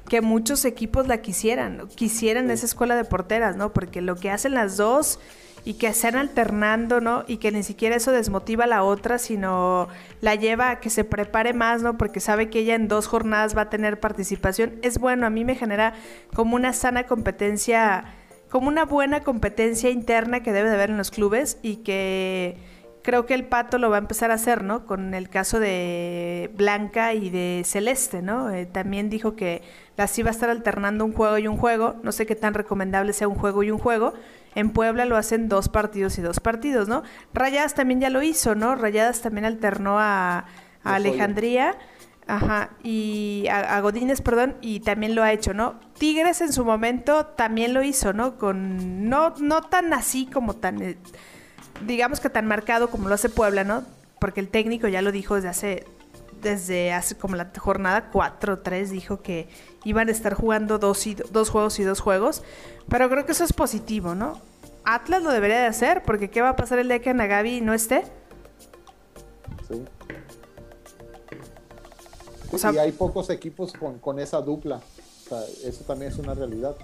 que muchos equipos la quisieran, quisieran esa escuela de porteras, ¿no? Porque lo que hacen las dos y que sean alternando, ¿no? Y que ni siquiera eso desmotiva a la otra, sino la lleva a que se prepare más, ¿no? Porque sabe que ella en dos jornadas va a tener participación. Es bueno, a mí me genera como una sana competencia, como una buena competencia interna que debe de haber en los clubes y que creo que el Pato lo va a empezar a hacer, ¿no? Con el caso de Blanca y de Celeste, ¿no? Eh, también dijo que las iba a estar alternando un juego y un juego. No sé qué tan recomendable sea un juego y un juego. En Puebla lo hacen dos partidos y dos partidos, ¿no? Rayadas también ya lo hizo, ¿no? Rayadas también alternó a, Alejandría. Ajá, y a, Godínez, perdón, y también lo ha hecho, ¿no? Tigres en su momento también lo hizo, ¿no? Con no no tan así como tan eh, digamos que tan marcado como lo hace Puebla, ¿no? Porque el técnico ya lo dijo desde hace, desde hace como la jornada 4 o 3, dijo que iban a estar jugando dos, y, dos juegos y dos juegos. Pero creo que eso es positivo, ¿no? Atlas lo debería de hacer, porque ¿qué va a pasar el día que Nagabi no esté? Sí. y hay pocos equipos con, con esa dupla. O sea, eso también es una realidad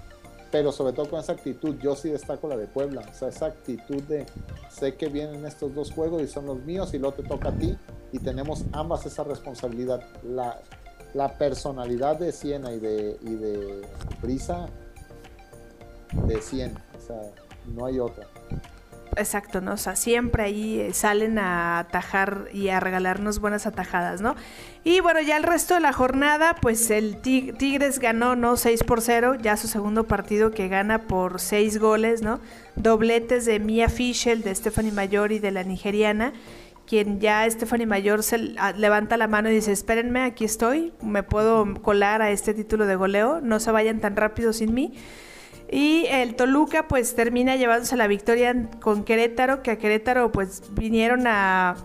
pero sobre todo con esa actitud, yo sí destaco la de Puebla, o sea, esa actitud de sé que vienen estos dos juegos y son los míos y luego te toca a ti y tenemos ambas esa responsabilidad. La, personalidad de Siena y de, y de Brisa, de 100, o sea, no hay otra. Exacto, ¿no? O sea, siempre ahí eh, salen a atajar y a regalarnos buenas atajadas, ¿no? Y bueno, ya el resto de la jornada, pues el Tigres ganó, ¿no? 6 por 0, ya su segundo partido que gana por 6 goles, ¿no? Dobletes de Mia Fischel, de Stephanie Mayor y de la nigeriana, quien ya Stephanie Mayor se levanta la mano y dice, espérenme, aquí estoy, me puedo colar a este título de goleo, no se vayan tan rápido sin mí. Y el Toluca pues termina llevándose la victoria con Querétaro, que a Querétaro pues vinieron a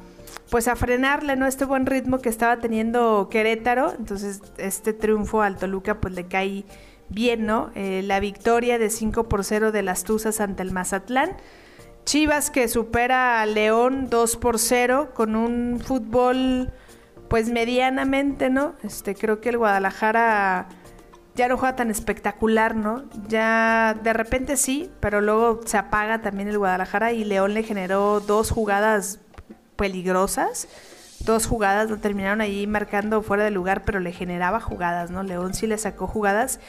pues a frenarle no este buen ritmo que estaba teniendo Querétaro, entonces este triunfo al Toluca pues le cae bien, ¿no? Eh, la victoria de 5 por 0 de las Tuzas ante el Mazatlán. Chivas que supera a León 2 por 0 con un fútbol pues medianamente, ¿no? Este creo que el Guadalajara ya no juega tan espectacular, ¿no? Ya de repente sí, pero luego se apaga también el Guadalajara y León le generó dos jugadas peligrosas. Dos jugadas lo terminaron ahí marcando fuera de lugar, pero le generaba jugadas, ¿no? León sí le sacó jugadas.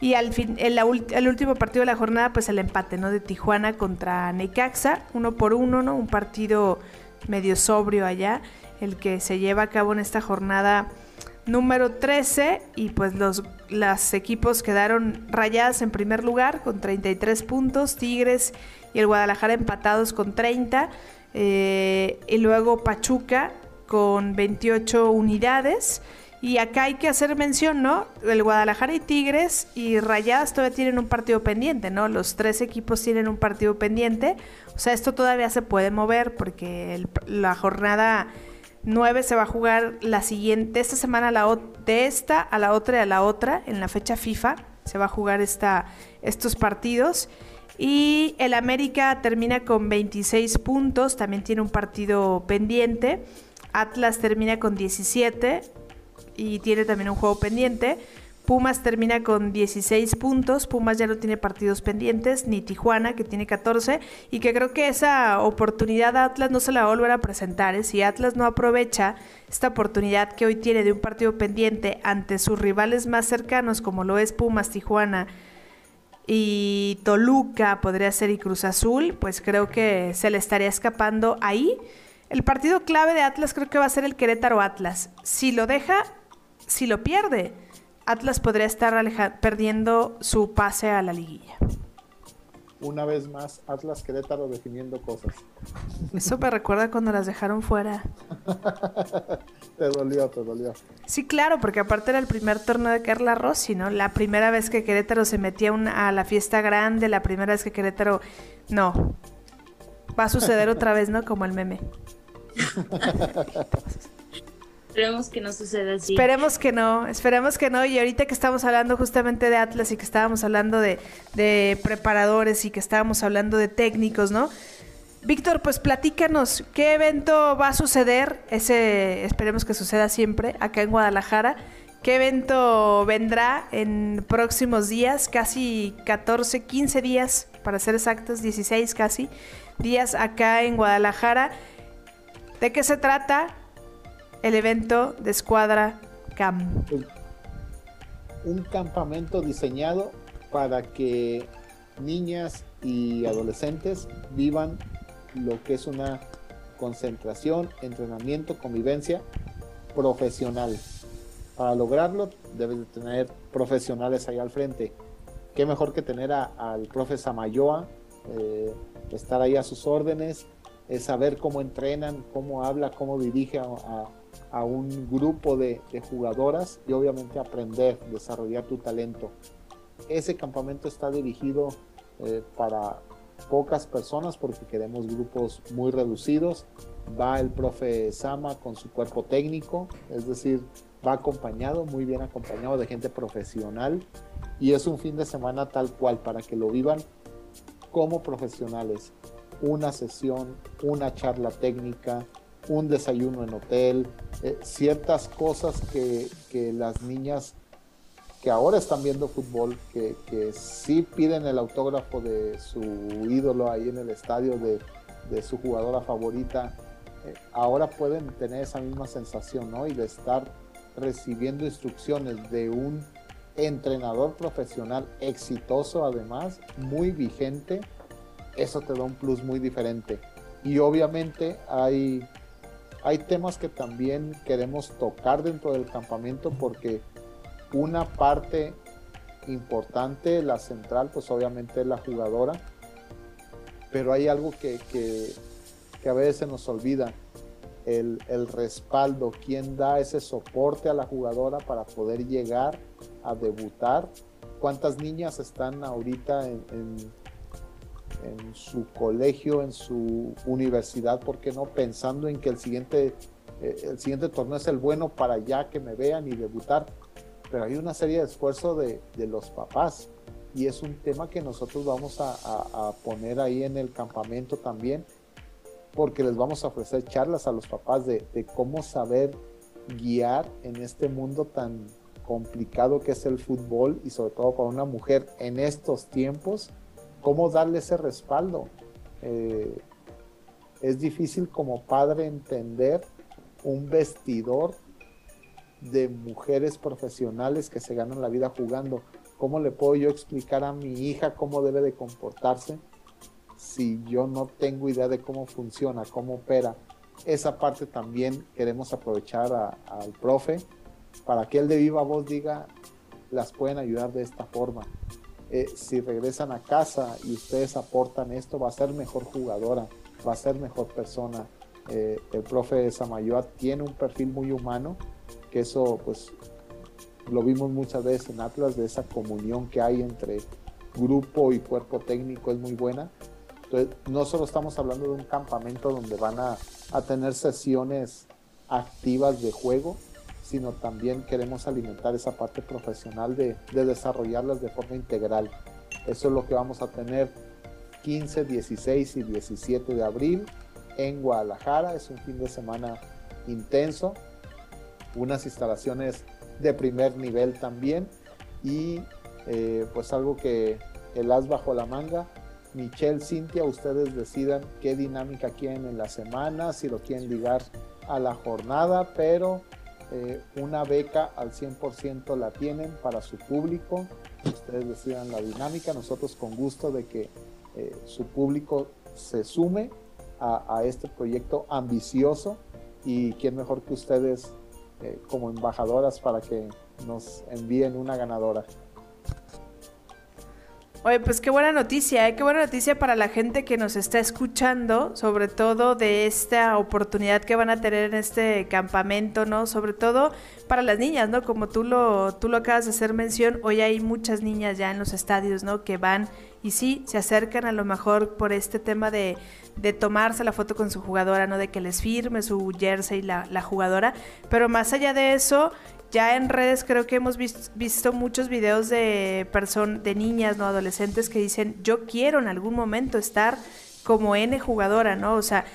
Y al fin, el, el, último partido de la jornada, pues el empate, ¿no? De Tijuana contra Necaxa, uno por uno, ¿no? Un partido medio sobrio allá, el que se lleva a cabo en esta jornada número 13 y pues los las equipos quedaron rayadas en primer lugar con 33 puntos, Tigres y el Guadalajara empatados con 30 eh, y luego Pachuca con 28 unidades. Y acá hay que hacer mención, ¿no? El Guadalajara y Tigres y Rayadas todavía tienen un partido pendiente, ¿no? Los tres equipos tienen un partido pendiente. O sea, esto todavía se puede mover porque la jornada 9 se va a jugar la siguiente, esta semana la de esta a la otra y a la otra, en la fecha FIFA, se va a jugar esta, estos partidos. Y el América termina con 26 puntos, también tiene un partido pendiente. Atlas termina con 17 y tiene también un juego pendiente. Pumas termina con 16 puntos, Pumas ya no tiene partidos pendientes, ni Tijuana que tiene 14 y que creo que esa oportunidad a Atlas no se la va a volver a presentar. ¿eh? Si Atlas no aprovecha esta oportunidad que hoy tiene de un partido pendiente ante sus rivales más cercanos como lo es Pumas, Tijuana y Toluca, podría ser y Cruz Azul, pues creo que se le estaría escapando ahí. El partido clave de Atlas creo que va a ser el Querétaro Atlas. Si lo deja, si lo pierde Atlas podría estar perdiendo su pase a la liguilla. Una vez más, Atlas Querétaro definiendo cosas. Eso me recuerda cuando las dejaron fuera. te dolió, te dolió. Sí, claro, porque aparte era el primer torneo de Carla Rossi, ¿no? La primera vez que Querétaro se metía a la fiesta grande, la primera vez que Querétaro... No. Va a suceder otra vez, ¿no? Como el meme. Esperemos que no suceda así. Esperemos que no, esperemos que no. Y ahorita que estamos hablando justamente de Atlas y que estábamos hablando de, de preparadores y que estábamos hablando de técnicos, ¿no? Víctor, pues platícanos, ¿qué evento va a suceder? Ese esperemos que suceda siempre acá en Guadalajara. qué evento vendrá en próximos días, casi 14, 15 días, para ser exactos, 16 casi, días acá en Guadalajara. ¿De qué se trata el evento de Escuadra Cam? Un campamento diseñado para que niñas y adolescentes vivan lo que es una concentración, entrenamiento, convivencia profesional. Para lograrlo debes de tener profesionales ahí al frente. Qué mejor que tener al profe Samayoa, eh, estar ahí a sus órdenes, es saber cómo entrenan, cómo habla, cómo dirige a, un grupo de, jugadoras y obviamente aprender, desarrollar tu talento. Ese campamento está dirigido eh, para pocas personas porque queremos grupos muy reducidos. Va el profe Sama con su cuerpo técnico, es decir, va acompañado, muy bien acompañado de gente profesional y es un fin de semana tal cual para que lo vivan como profesionales. Una sesión, una charla técnica, un desayuno en hotel, eh, ciertas cosas que, que las niñas que ahora están viendo fútbol, que, que sí piden el autógrafo de su ídolo ahí en el estadio, de, de su jugadora favorita, eh, ahora pueden tener esa misma sensación, ¿no? Y de estar recibiendo instrucciones de un entrenador profesional exitoso, además, muy vigente, eso te da un plus muy diferente. Y obviamente hay, hay temas que también queremos tocar dentro del campamento porque una parte importante, la central, pues obviamente es la jugadora, pero hay algo que, que, a veces se nos olvida, el, respaldo, quién da ese soporte a la jugadora para poder llegar a debutar, cuántas niñas están ahorita en, su colegio, en su universidad, ¿por qué no? Pensando en que el siguiente, eh, el siguiente torneo es el bueno para ya que me vean y debutar pero hay una serie de esfuerzo de, los papás y es un tema que nosotros vamos a, poner ahí en el campamento también, porque les vamos a ofrecer charlas a los papás de, cómo saber guiar en este mundo tan complicado que es el fútbol y sobre todo para una mujer en estos tiempos, cómo darle ese respaldo. Eh, es difícil como padre entender un vestidor de mujeres profesionales que se ganan la vida jugando. ¿Cómo le puedo yo explicar a mi hija cómo debe de comportarse si yo no tengo idea de cómo funciona, cómo opera? Esa parte también queremos aprovechar al profe para que él de viva voz diga, las pueden ayudar de esta forma. Eh, si regresan a casa y ustedes aportan esto, va a ser mejor jugadora, va a ser mejor persona. Eh, el profe Samayoa tiene un perfil muy humano que eso pues lo vimos muchas veces en Atlas, de esa comunión que hay entre grupo y cuerpo técnico es muy buena. Entonces, no solo estamos hablando de un campamento donde van a, tener sesiones activas de juego, sino también queremos alimentar esa parte profesional de, de desarrollarlas de forma integral. Eso es lo que vamos a tener 15, 16 y 17 de abril en Guadalajara. Es un fin de semana intenso unas instalaciones de primer nivel también y eh, pues algo que el as bajo la manga. Michelle, Cintia, ustedes decidan qué dinámica quieren en la semana, si lo quieren ligar a la jornada, pero eh, una beca al 100% la tienen para su público. Ustedes decidan la dinámica, nosotros con gusto de que eh, su público se sume a, este proyecto ambicioso y quién mejor que ustedes eh, como embajadoras para que nos envíen una ganadora. Oye, pues qué buena noticia, ¿eh? qué buena noticia para la gente que nos está escuchando, sobre todo de esta oportunidad que van a tener en este campamento, ¿no? Sobre todo para las niñas, ¿no? Como tú lo, tú lo acabas de hacer mención, hoy hay muchas niñas ya en los estadios, ¿no? Que van y sí, se acercan a lo mejor por este tema de, de tomarse la foto con su jugadora, ¿no? De que les firme su jersey la, la jugadora, pero más allá de eso, ya en redes creo que hemos visto muchos videos de personas, de niñas, no adolescentes que dicen, yo quiero en algún momento estar como N jugadora, ¿no? O sea,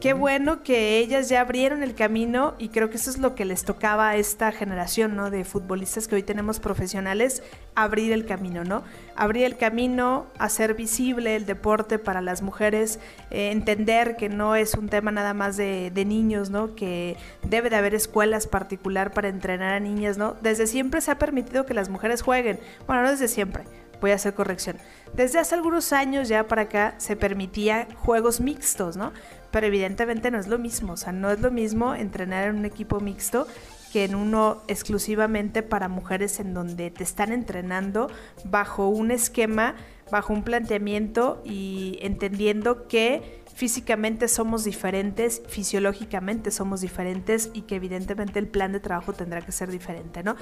Qué bueno que ellas ya abrieron el camino y creo que eso es lo que les tocaba a esta generación, ¿no? De futbolistas que hoy tenemos profesionales, abrir el camino, ¿no? Abrir el camino, hacer visible el deporte para las mujeres, eh, entender que no es un tema nada más de, de, niños, ¿no? Que debe de haber escuelas particular para entrenar a niñas, ¿no? Desde siempre se ha permitido que las mujeres jueguen, bueno, no desde siempre, voy a hacer corrección. Desde hace algunos años ya para acá se permitía juegos mixtos, ¿no? Pero evidentemente no es lo mismo, o sea, no es lo mismo entrenar en un equipo mixto que en uno exclusivamente para mujeres en donde te están entrenando bajo un esquema, bajo un planteamiento y entendiendo que físicamente somos diferentes, fisiológicamente somos diferentes y que evidentemente el plan de trabajo tendrá que ser diferente, ¿no?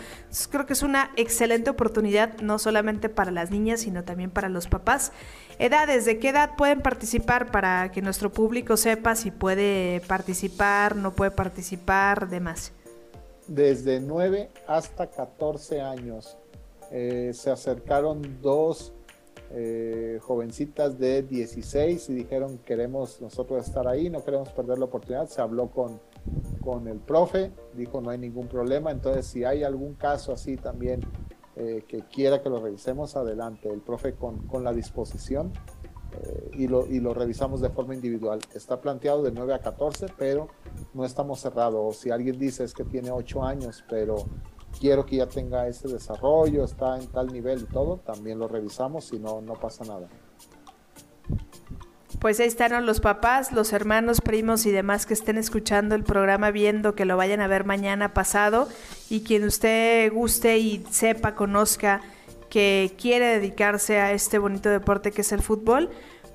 Creo que es una excelente oportunidad no solamente para las niñas, sino también para los papás. Edades, ¿de qué edad pueden participar para que nuestro público sepa si puede participar, no puede participar, demás? Desde 9 hasta 14 años. Eh, se acercaron dos eh, jovencitas de 16 y dijeron queremos nosotros estar ahí, no queremos perder la oportunidad. Se habló con, con el profe, dijo no hay ningún problema, entonces si hay algún caso así también eh, que quiera que lo revisemos, adelante, el profe con, con la disposición eh, y, lo, y lo revisamos de forma individual. Está planteado de 9 a 14, pero no estamos cerrados. Si alguien dice es que tiene 8 años, pero quiero que ya tenga ese desarrollo, está en tal nivel y todo, también lo revisamos y no, no pasa nada. Pues ahí están los papás, los hermanos, primos y demás que estén escuchando el programa, viendo que lo vayan a ver mañana pasado y quien usted guste y sepa, conozca que quiere dedicarse a este bonito deporte que es el fútbol,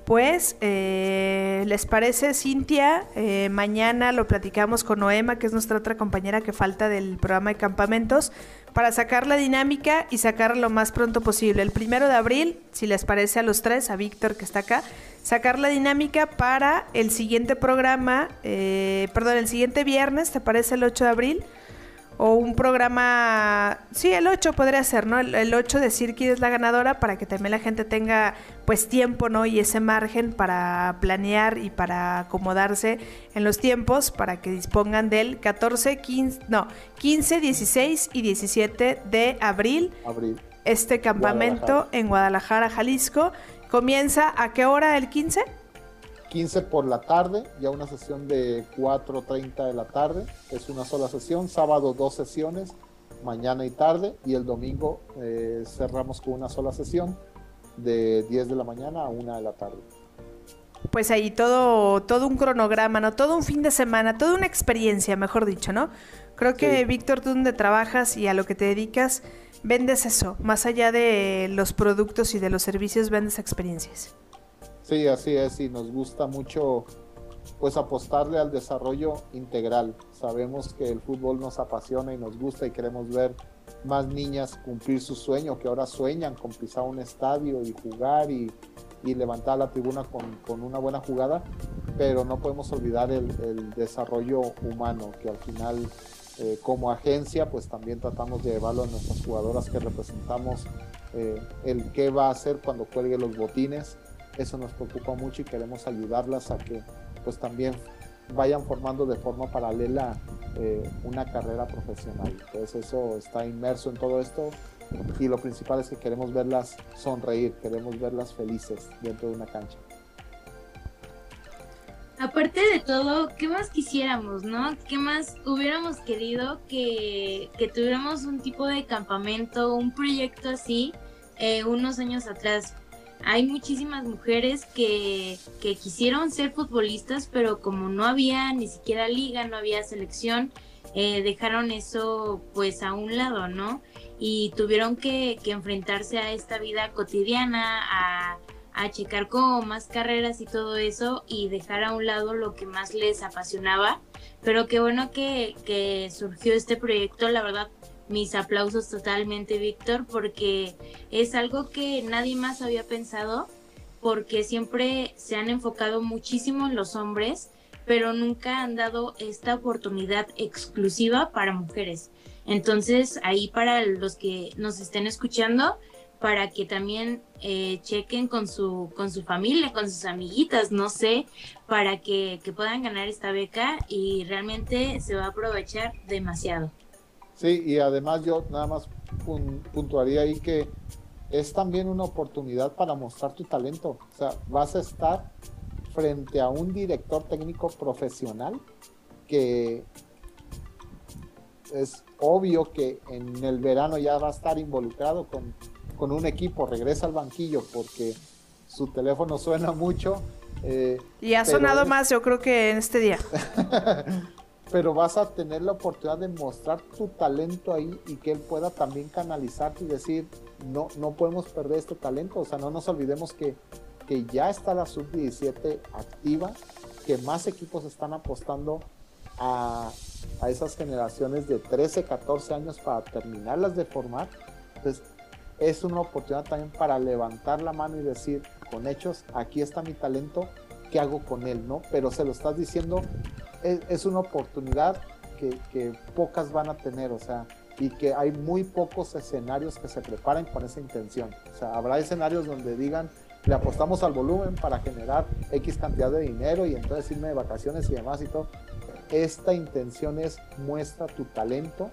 pues, eh, ¿les parece, Cintia? Eh, mañana lo platicamos con Noema, que es nuestra otra compañera que falta del programa de campamentos, para sacar la dinámica y sacarla lo más pronto posible. El primero de abril, si les parece a los tres, a Víctor que está acá, sacar la dinámica para el siguiente programa, eh, perdón, el siguiente viernes, ¿te parece el 8 de abril? O un programa, sí, el 8 podría ser, ¿no? El, 8 decir quién es la ganadora para que también la gente tenga pues tiempo, ¿no? Y ese margen para planear y para acomodarse en los tiempos para que dispongan del 14, 15, no, 15, 16 y 17 de abril. Abril. Este campamento en Guadalajara, Jalisco. ¿Comienza a qué hora el 15? 15 por la tarde, ya una sesión de 4.30 de la tarde, es una sola sesión, sábado dos sesiones, mañana y tarde, y el domingo eh, cerramos con una sola sesión de 10 de la mañana a 1 de la tarde. Pues ahí todo, todo un cronograma, ¿no? Todo un fin de semana, toda una experiencia, mejor dicho, ¿no? Creo que, Víctor, tú donde trabajas y a lo que te dedicas, vendes eso, más allá de los productos y de los servicios, vendes experiencias. Sí, así es, y nos gusta mucho pues apostarle al desarrollo integral. Sabemos que el fútbol nos apasiona y nos gusta y queremos ver más niñas cumplir su sueño, que ahora sueñan con pisar un estadio y jugar y, levantar la tribuna con, una buena jugada, pero no podemos olvidar el, desarrollo humano, que al final eh, como agencia pues también tratamos de llevarlo a nuestras jugadoras que representamos, eh, el qué va a hacer cuando cuelgue los botines, eso nos preocupa mucho y queremos ayudarlas a que pues también vayan formando de forma paralela eh, una carrera profesional. Entonces eso está inmerso en todo esto y lo principal es que queremos verlas sonreír, queremos verlas felices dentro de una cancha. Aparte de todo, ¿qué más quisiéramos, no? ¿Qué más hubiéramos querido que, que tuviéramos un tipo de campamento, un proyecto así, eh, unos años atrás? Hay muchísimas mujeres que, quisieron ser futbolistas, pero como no había ni siquiera liga, no había selección, eh, dejaron eso pues a un lado, ¿no? Y tuvieron que, enfrentarse a esta vida cotidiana, a, checar como más carreras y todo eso y dejar a un lado lo que más les apasionaba. Pero qué bueno que, que surgió este proyecto, la verdad mis aplausos totalmente, Víctor, porque es algo que nadie más había pensado, porque siempre se han enfocado muchísimo en los hombres, pero nunca han dado esta oportunidad exclusiva para mujeres. Entonces, ahí para los que nos estén escuchando, para que también eh, chequen con su, con su familia, con sus amiguitas, no sé, para que, que puedan ganar esta beca y realmente se va a aprovechar demasiado. Sí, y además yo nada más puntuaría ahí que es también una oportunidad para mostrar tu talento. O sea, vas a estar frente a un director técnico profesional que es obvio que en el verano ya va a estar involucrado con, con un equipo, regresa al banquillo porque su teléfono suena mucho. Eh, y ha sonado más, yo creo que en este día. pero vas a tener la oportunidad de mostrar tu talento ahí y que él pueda también canalizarte y decir, no, no podemos perder este talento, o sea, no nos olvidemos que, que ya está la sub-17 activa, que más equipos están apostando a, a, esas generaciones de 13, 14 años para terminarlas de formar. Entonces, es una oportunidad también para levantar la mano y decir, con hechos, aquí está mi talento, ¿qué hago con él? ¿no? Pero se lo estás diciendo es, una oportunidad que, pocas van a tener, o sea, y que hay muy pocos escenarios que se preparen con esa intención. O sea, habrá escenarios donde digan, le apostamos al volumen para generar X cantidad de dinero y entonces irme de vacaciones y demás y todo. Esta intención es muestra tu talento,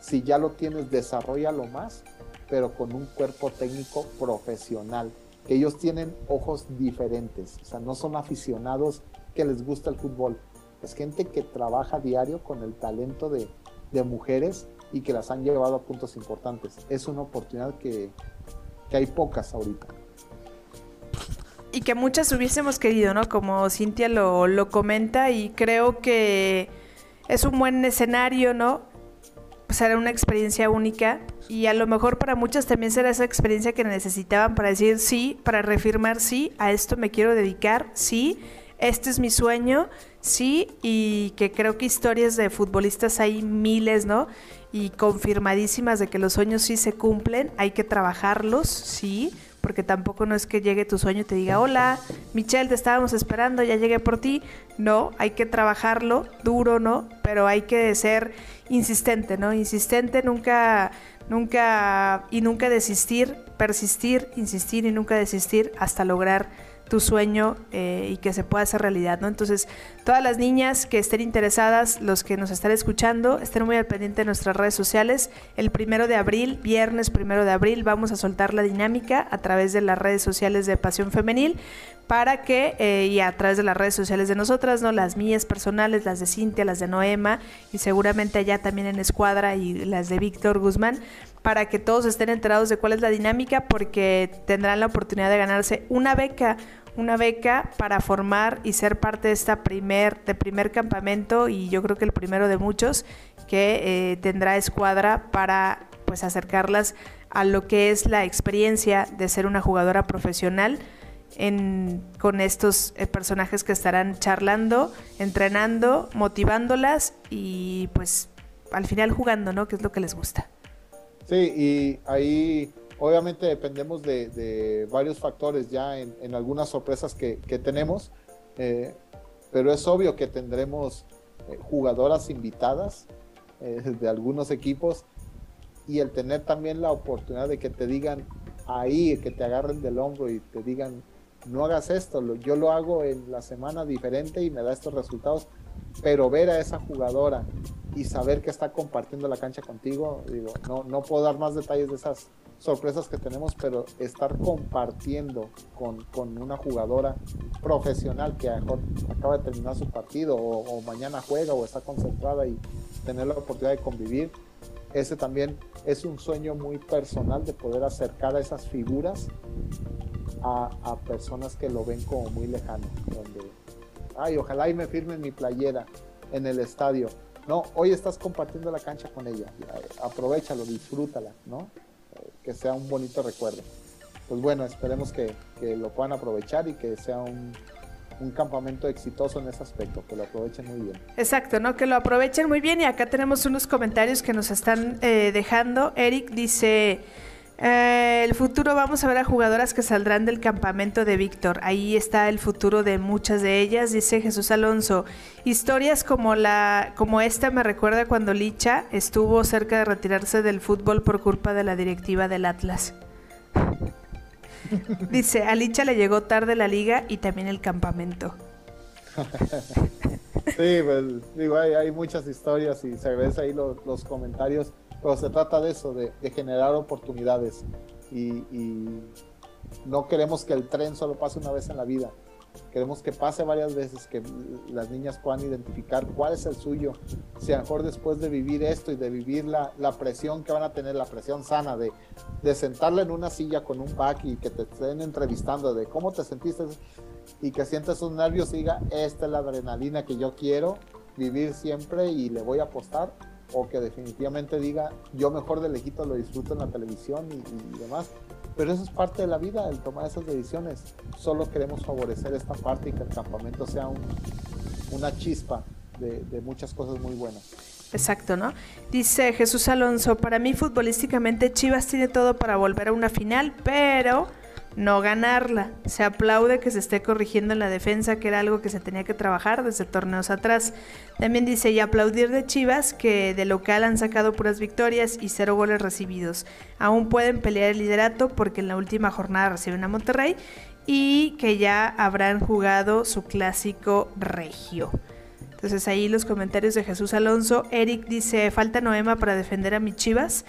si ya lo tienes, desarrollalo más, pero con un cuerpo técnico profesional. Ellos tienen ojos diferentes, o sea, no son aficionados que les gusta el fútbol, es gente que trabaja diario con el talento de, mujeres y que las han llevado a puntos importantes. Es una oportunidad que, hay pocas ahorita. Y que muchas hubiésemos querido, ¿no? Como Cintia lo, lo comenta y creo que es un buen escenario, ¿no? será una experiencia única y a lo mejor para muchas también será esa experiencia que necesitaban para decir sí, para reafirmar sí, a esto me quiero dedicar, sí, este es mi sueño, sí, y que creo que historias de futbolistas hay miles, ¿no? Y confirmadísimas de que los sueños sí se cumplen, hay que trabajarlos, sí, porque tampoco no es que llegue tu sueño y te diga, hola, Michelle, te estábamos esperando, ya llegué por ti. No, hay que trabajarlo, duro, ¿no? Pero hay que ser insistente, ¿no? Insistente, nunca, nunca, y nunca desistir, persistir, insistir y nunca desistir hasta lograr tu sueño eh, y que se pueda hacer realidad, ¿no? Entonces, todas las niñas que estén interesadas, los que nos están escuchando, estén muy al pendiente de nuestras redes sociales. El primero de abril, viernes primero de abril, vamos a soltar la dinámica a través de las redes sociales de Pasión Femenil para que, eh, y a través de las redes sociales de nosotras, ¿no? Las mías personales, las de Cintia, las de Noema, y seguramente allá también en Escuadra y las de Víctor Guzmán, para que todos estén enterados de cuál es la dinámica, porque tendrán la oportunidad de ganarse una beca una beca para formar y ser parte de esta primer, de primer campamento y yo creo que el primero de muchos que eh, tendrá escuadra para pues acercarlas a lo que es la experiencia de ser una jugadora profesional con estos eh, personajes que estarán charlando, entrenando, motivándolas y pues al final jugando, ¿no? Que es lo que les gusta. Sí, y ahí obviamente dependemos de, varios factores ya en, algunas sorpresas que, tenemos, eh, pero es obvio que tendremos eh, jugadoras invitadas de algunos equipos y el tener también la oportunidad de que te digan ahí, que te agarren del hombro y te digan, no hagas esto, yo lo hago en la semana diferente y me da estos resultados, pero ver a esa jugadora y saber que está compartiendo la cancha contigo, digo, no, no puedo dar más detalles de esas sorpresas que tenemos, pero estar compartiendo con, con una jugadora profesional que acaba de terminar su partido o, mañana juega o está concentrada y tener la oportunidad de convivir, ese también es un sueño muy personal de poder acercar a esas figuras a, personas que lo ven como muy lejano, donde, ay, ojalá y me firmen mi playera en el estadio. No, hoy estás compartiendo la cancha con ella, aprovechalo, disfrútala, ¿no? Que sea un bonito recuerdo. Pues bueno, esperemos que, lo puedan aprovechar y que sea un, campamento exitoso en ese aspecto, que lo aprovechen muy bien. Exacto, ¿no? Que lo aprovechen muy bien y acá tenemos unos comentarios que nos están eh, dejando. Eric dice, eh, el futuro vamos a ver a jugadoras que saldrán del campamento de Víctor. Ahí está el futuro de muchas de ellas, dice Jesús Alonso. Historias como la como esta me recuerda cuando Licha estuvo cerca de retirarse del fútbol por culpa de la directiva del Atlas. Dice, a Licha le llegó tarde la liga y también el campamento. sí, pues digo, hay, muchas historias y se ven ahí los, comentarios, pero se trata de eso, de, generar oportunidades y, no queremos que el tren solo pase una vez en la vida. Queremos que pase varias veces, que las niñas puedan identificar cuál es el suyo. Si a lo mejor después de vivir esto y de vivir la, la presión que van a tener, la presión sana de, de sentarla en una silla con un pack y que te estén entrevistando de cómo te sentiste y que sientas esos nervios y diga, esta es la adrenalina que yo quiero vivir siempre y le voy a apostar, o que definitivamente diga, yo mejor de lejito lo disfruto en la televisión y, demás. Pero eso es parte de la vida, el tomar esas decisiones. Solo queremos favorecer esta parte y que el campamento sea una chispa de, de muchas cosas muy buenas. Exacto, ¿no? Dice Jesús Alonso, para mí futbolísticamente Chivas tiene todo para volver a una final, pero no ganarla. Se aplaude que se esté corrigiendo en la defensa, que era algo que se tenía que trabajar desde torneos atrás. También dice, y aplaudir de Chivas, que de local han sacado puras victorias y cero goles recibidos. Aún pueden pelear el liderato porque en la última jornada reciben a Monterrey y que ya habrán jugado su clásico regio. Entonces ahí los comentarios de Jesús Alonso. Eric dice, falta Noema para defender a mis Chivas.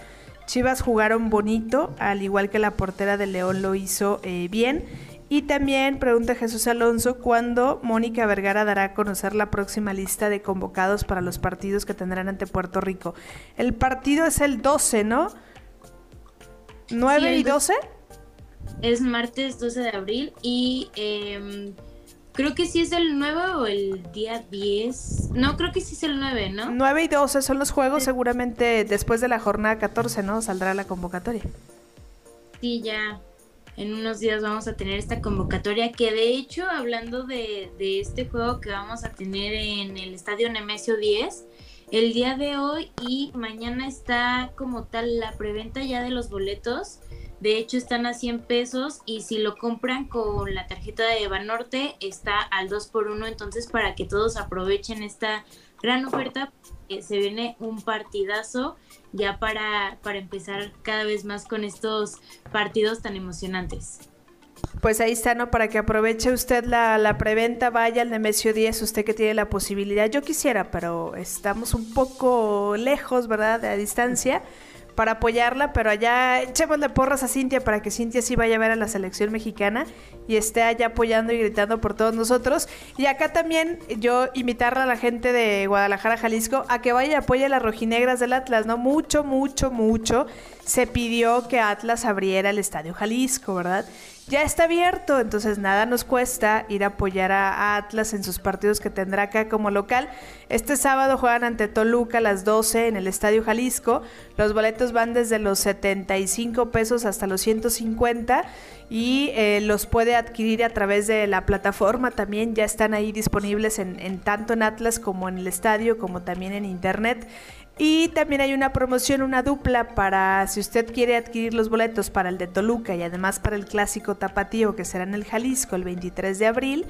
Chivas jugaron bonito, al igual que la portera de León lo hizo eh, bien. Y también pregunta Jesús Alonso cuándo Mónica Vergara dará a conocer la próxima lista de convocados para los partidos que tendrán ante Puerto Rico. El partido es el 12, ¿no? ¿9 y 12? Es martes 12 de abril y em, Creo que sí es el 9 o el día 10. No, creo que sí es el 9, ¿no? 9 y 12 son los juegos, seguramente después de la jornada 14, ¿no? Saldrá la convocatoria. Sí, ya. En unos días vamos a tener esta convocatoria que de hecho, hablando de, de este juego que vamos a tener en el Estadio Nemesio 10, el día de hoy y mañana está como tal la preventa ya de los boletos de hecho, están a 100 pesos y si lo compran con la tarjeta de Banorte está al 2 por 1 Entonces, para que todos aprovechen esta gran oferta, se viene un partidazo ya para, para empezar cada vez más con estos partidos tan emocionantes. Pues ahí está, ¿no? Para que aproveche usted la, la preventa, vaya al Nemesio 10, usted que tiene la posibilidad. Yo quisiera, pero estamos un poco lejos, ¿verdad? De a distancia para apoyarla, pero allá echémosle porras a Cintia para que Cintia sí vaya a ver a la selección mexicana y esté allá apoyando y gritando por todos nosotros. Y acá también yo invitarle a la gente de Guadalajara, Jalisco, a que vaya y apoye a las rojinegras del Atlas, ¿no? Mucho, mucho, mucho se pidió que Atlas abriera el Estadio Jalisco, ¿verdad? Ya está abierto, entonces nada nos cuesta ir a apoyar a, Atlas en sus partidos que tendrá acá como local. Este sábado juegan ante Toluca a las 12 en el Estadio Jalisco. Los boletos van desde los 75 pesos hasta los 150 y eh, los puede adquirir a través de la plataforma también. Ya están ahí disponibles en, en tanto en Atlas como en el estadio, como también en internet. Y también hay una promoción, una dupla para si usted quiere adquirir los boletos para el de Toluca y además para el clásico tapatío que será en el Jalisco el 23 de abril.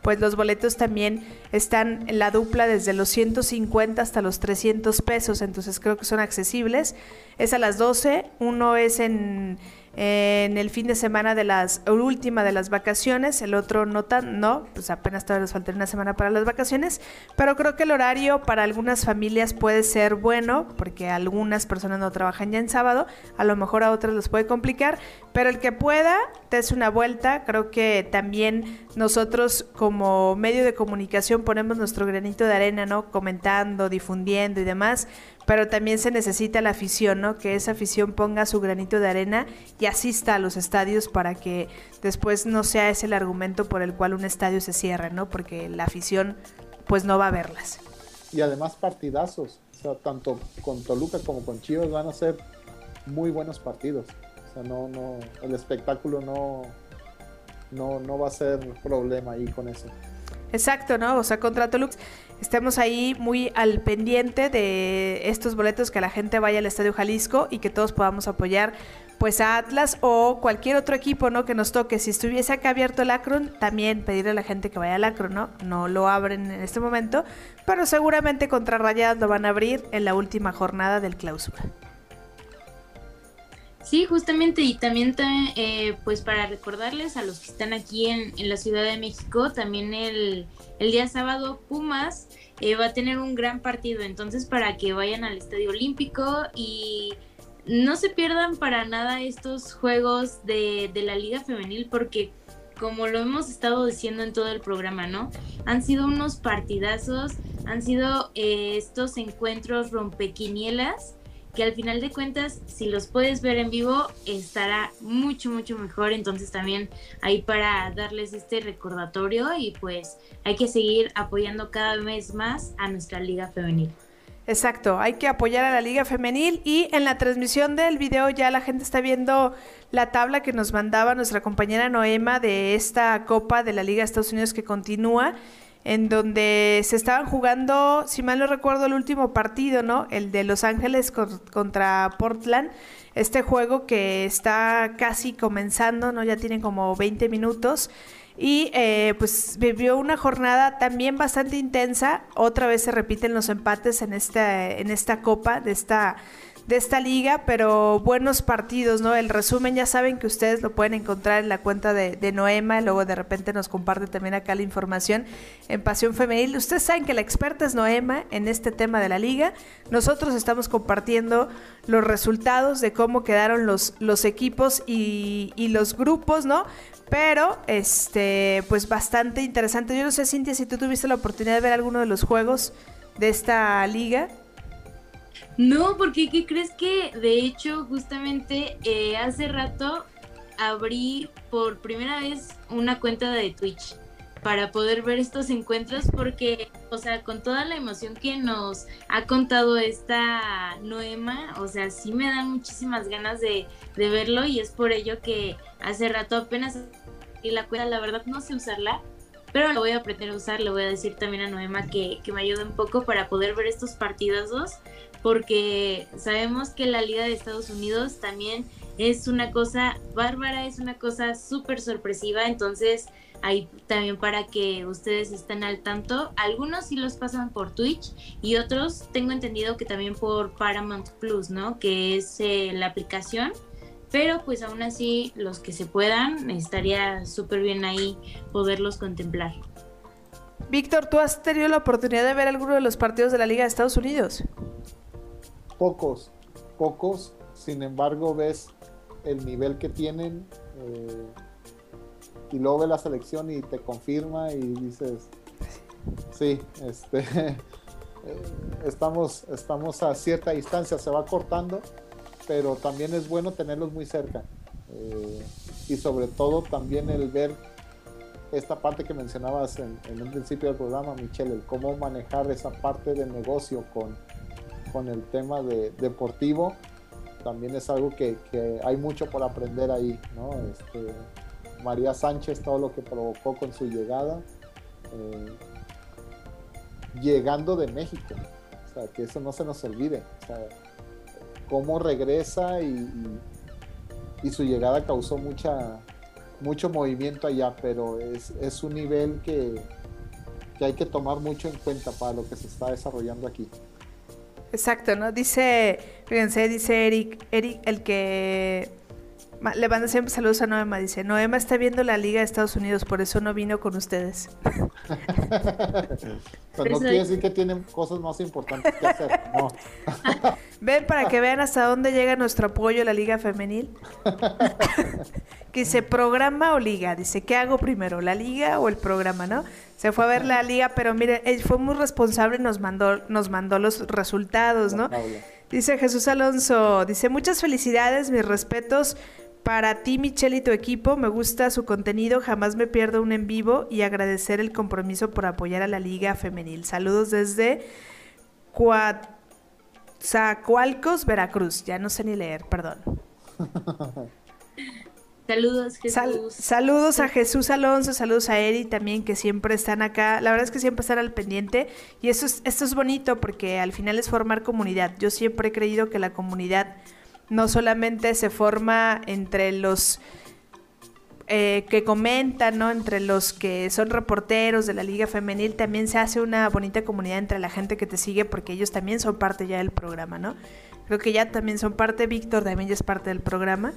Pues los boletos también están en la dupla desde los 150 hasta los 300 pesos, entonces creo que son accesibles. Es a las 12, uno es en en el fin de semana de las última de las vacaciones, el otro no tan, no, pues apenas todavía les falta una semana para las vacaciones, pero creo que el horario para algunas familias puede ser bueno, porque algunas personas no trabajan ya en sábado, a lo mejor a otras les puede complicar, pero el que pueda, des una vuelta, creo que también nosotros como medio de comunicación ponemos nuestro granito de arena, ¿no? Comentando, difundiendo y demás, pero también se necesita la afición, ¿no? Que esa afición ponga su granito de arena y asista a los estadios para que después no sea ese el argumento por el cual un estadio se cierra, ¿no? Porque la afición pues no va a verlas. Y además partidazos, o sea, tanto con Toluca como con Chivas van a ser muy buenos partidos. O sea, no, no, el espectáculo no, no, no va a ser problema ahí con eso. Exacto, ¿no? O sea, contra Toluca estemos ahí muy al pendiente de estos boletos, que la gente vaya al Estadio Jalisco y que todos podamos apoyar pues a Atlas o cualquier otro equipo, ¿no? Que nos toque. Si estuviese acá abierto el Akron, también pedirle a la gente que vaya al Akron, ¿no? No lo abren en este momento, pero seguramente contra Rayadas lo van a abrir en la última jornada del clausura. Sí, justamente, y también eh, pues para recordarles a los que están aquí en, la Ciudad de México, también el, día sábado Pumas eh, va a tener un gran partido, entonces para que vayan al Estadio Olímpico y no se pierdan para nada estos juegos de, de la Liga Femenil porque como lo hemos estado diciendo en todo el programa, ¿no? Han sido unos partidazos, han sido eh, estos encuentros rompequinielas que al final de cuentas, si los puedes ver en vivo, estará mucho, mucho mejor. Entonces también ahí para darles este recordatorio y pues hay que seguir apoyando cada vez más a nuestra liga femenil. Exacto, hay que apoyar a la Liga Femenil y en la transmisión del video ya la gente está viendo la tabla que nos mandaba nuestra compañera Noema de esta Copa de la Liga de Estados Unidos que continúa en donde se estaban jugando, si mal no recuerdo, el último partido, ¿no? El de Los Ángeles contra Portland. Este juego que está casi comenzando, ¿no? Ya tiene como 20 minutos. Y eh, pues vivió una jornada también bastante intensa. Otra vez se repiten los empates en esta, en esta copa de esta de esta liga, pero buenos partidos, ¿no? El resumen ya saben que ustedes lo pueden encontrar en la cuenta de, Noema, luego de repente nos comparte también acá la información en Pasión Femenil. Ustedes saben que la experta es Noema en este tema de la liga. Nosotros estamos compartiendo los resultados de cómo quedaron los, los equipos y, y los grupos, ¿no? Pero, este, pues bastante interesante. Yo no sé, Cintia, si tú tuviste la oportunidad de ver alguno de los juegos de esta liga. No, porque ¿qué crees que de hecho justamente eh, hace rato abrí por primera vez una cuenta de Twitch para poder ver estos encuentros porque, o sea, con toda la emoción que nos ha contado esta Noema, o sea, sí me dan muchísimas ganas de, de verlo y es por ello que hace rato apenas y la cuenta, la verdad no sé usarla, pero la voy a aprender a usar, le voy a decir también a Noema que, que me ayude un poco para poder ver estos partidazos porque sabemos que la Liga de Estados Unidos también es una cosa bárbara, es una cosa súper sorpresiva, entonces ahí también para que ustedes estén al tanto, algunos sí los pasan por Twitch y otros tengo entendido que también por Paramount Plus, ¿no? Que es eh, la aplicación, pero pues aún así los que se puedan, estaría súper bien ahí poderlos contemplar. Víctor, ¿tú has tenido la oportunidad de ver alguno de los partidos de la Liga de Estados Unidos? Pocos, pocos, sin embargo ves el nivel que tienen eh, y luego ves la selección y te confirma y dices, sí, este, estamos, estamos a cierta distancia, se va cortando, pero también es bueno tenerlos muy cerca. Eh, y sobre todo también el ver esta parte que mencionabas en, en un principio del programa, Michelle, el cómo manejar esa parte del negocio con con el tema de deportivo, también es algo que, hay mucho por aprender ahí. Este, María Sánchez, todo lo que provocó con su llegada, eh, llegando de México, o sea, que eso no se nos olvide, cómo regresa y, su llegada causó mucha, mucho movimiento allá, pero es, es un nivel que, que hay que tomar mucho en cuenta para lo que se está desarrollando aquí. Exacto, ¿no? Dice, fíjense, dice Eric, Eric, el que le manda siempre saludos a Noema, dice, Noema está viendo la Liga de Estados Unidos, por eso no vino con ustedes. no quiere decir que tienen cosas más importantes que hacer, no. Ven para que vean hasta dónde llega nuestro apoyo a la Liga Femenil. que dice, ¿programa o liga? Dice, ¿qué hago primero, la liga o el programa, no? Se fue a ver la liga, pero mire, él fue muy responsable y nos mandó, nos mandó los resultados, ¿no? Dice Jesús Alonso, dice, muchas felicidades, mis respetos para ti, Michelle, y tu equipo. Me gusta su contenido, jamás me pierdo un en vivo y agradecer el compromiso por apoyar a la liga femenil. Saludos desde Coatzacoalcos, Veracruz. Ya no sé ni leer, perdón. Saludos, Jesús. saludos a Jesús Alonso, saludos a Eri también, que siempre están acá. La verdad es que siempre están al pendiente. Y eso es, esto es bonito porque al final es formar comunidad. Yo siempre he creído que la comunidad no solamente se forma entre los eh, que comentan, ¿no? Entre los que son reporteros de la Liga Femenil, también se hace una bonita comunidad entre la gente que te sigue porque ellos también son parte ya del programa, ¿no? creo que ya también son parte, Víctor también ya es parte del programa.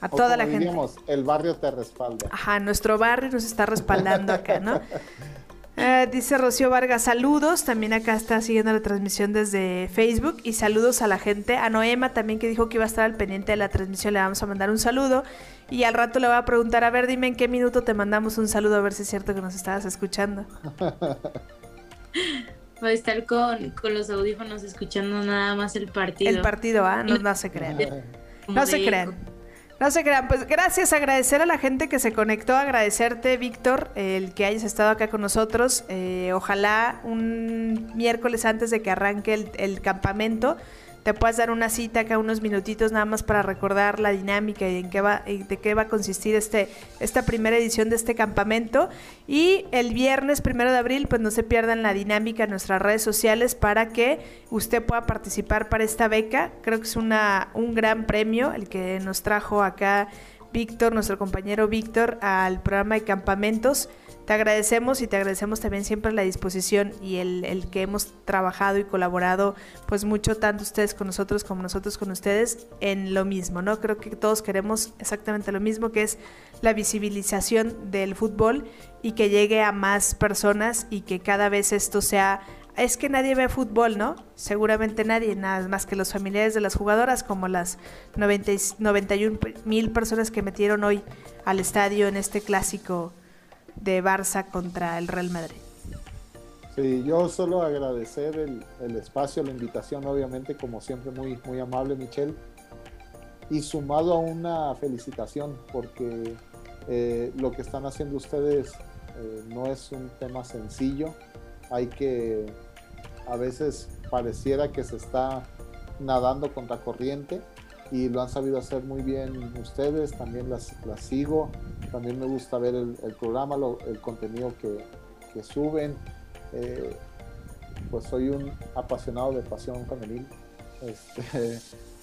A toda la gente. El barrio te respalda. Ajá, nuestro barrio nos está respaldando acá, ¿no? Eh, dice Rocío Vargas, saludos. También acá está siguiendo la transmisión desde Facebook. Y saludos a la gente. A Noema también que dijo que iba a estar al pendiente de la transmisión. Le vamos a mandar un saludo. Y al rato le voy a preguntar, a ver, dime en qué minuto te mandamos un saludo, a ver si es cierto que nos estabas escuchando. Va a estar con, los audífonos escuchando nada más el partido. El partido, ¿ah? No, no se crean. No se crean. No se crean, pues gracias, agradecer a la gente que se conectó, agradecerte, Víctor, el que hayas estado acá con nosotros. Eh, ojalá un miércoles antes de que arranque el, el campamento te puedas dar una cita acá unos minutitos nada más para recordar la dinámica y en qué va, de qué va a consistir este, esta primera edición de este campamento. Y el viernes primero de abril, pues no se pierdan la dinámica en nuestras redes sociales para que usted pueda participar para esta beca. Creo que es una, un gran premio el que nos trajo acá Víctor, nuestro compañero Víctor, al programa de campamentos. Te agradecemos y te agradecemos también siempre la disposición y el, que hemos trabajado y colaborado pues mucho tanto ustedes con nosotros como nosotros con ustedes en lo mismo, ¿no? Creo que todos queremos exactamente lo mismo que es la visibilización del fútbol y que llegue a más personas y que cada vez esto sea es que nadie ve fútbol, ¿no? Seguramente nadie, nada más que los familiares de las jugadoras, como las 90, 91 mil personas que metieron hoy al estadio en este clásico de Barça contra el Real Madrid. Sí, yo solo agradecer el, espacio, la invitación, obviamente, como siempre, muy, muy amable, Michelle. Y sumado a una felicitación, porque eh, lo que están haciendo ustedes eh, no es un tema sencillo. Hay que, a veces pareciera que se está nadando contra corriente y lo han sabido hacer muy bien ustedes, también las, las sigo, también me gusta ver el, programa, el contenido que, que suben. Eh, pues soy un apasionado de pasión femenil. Este,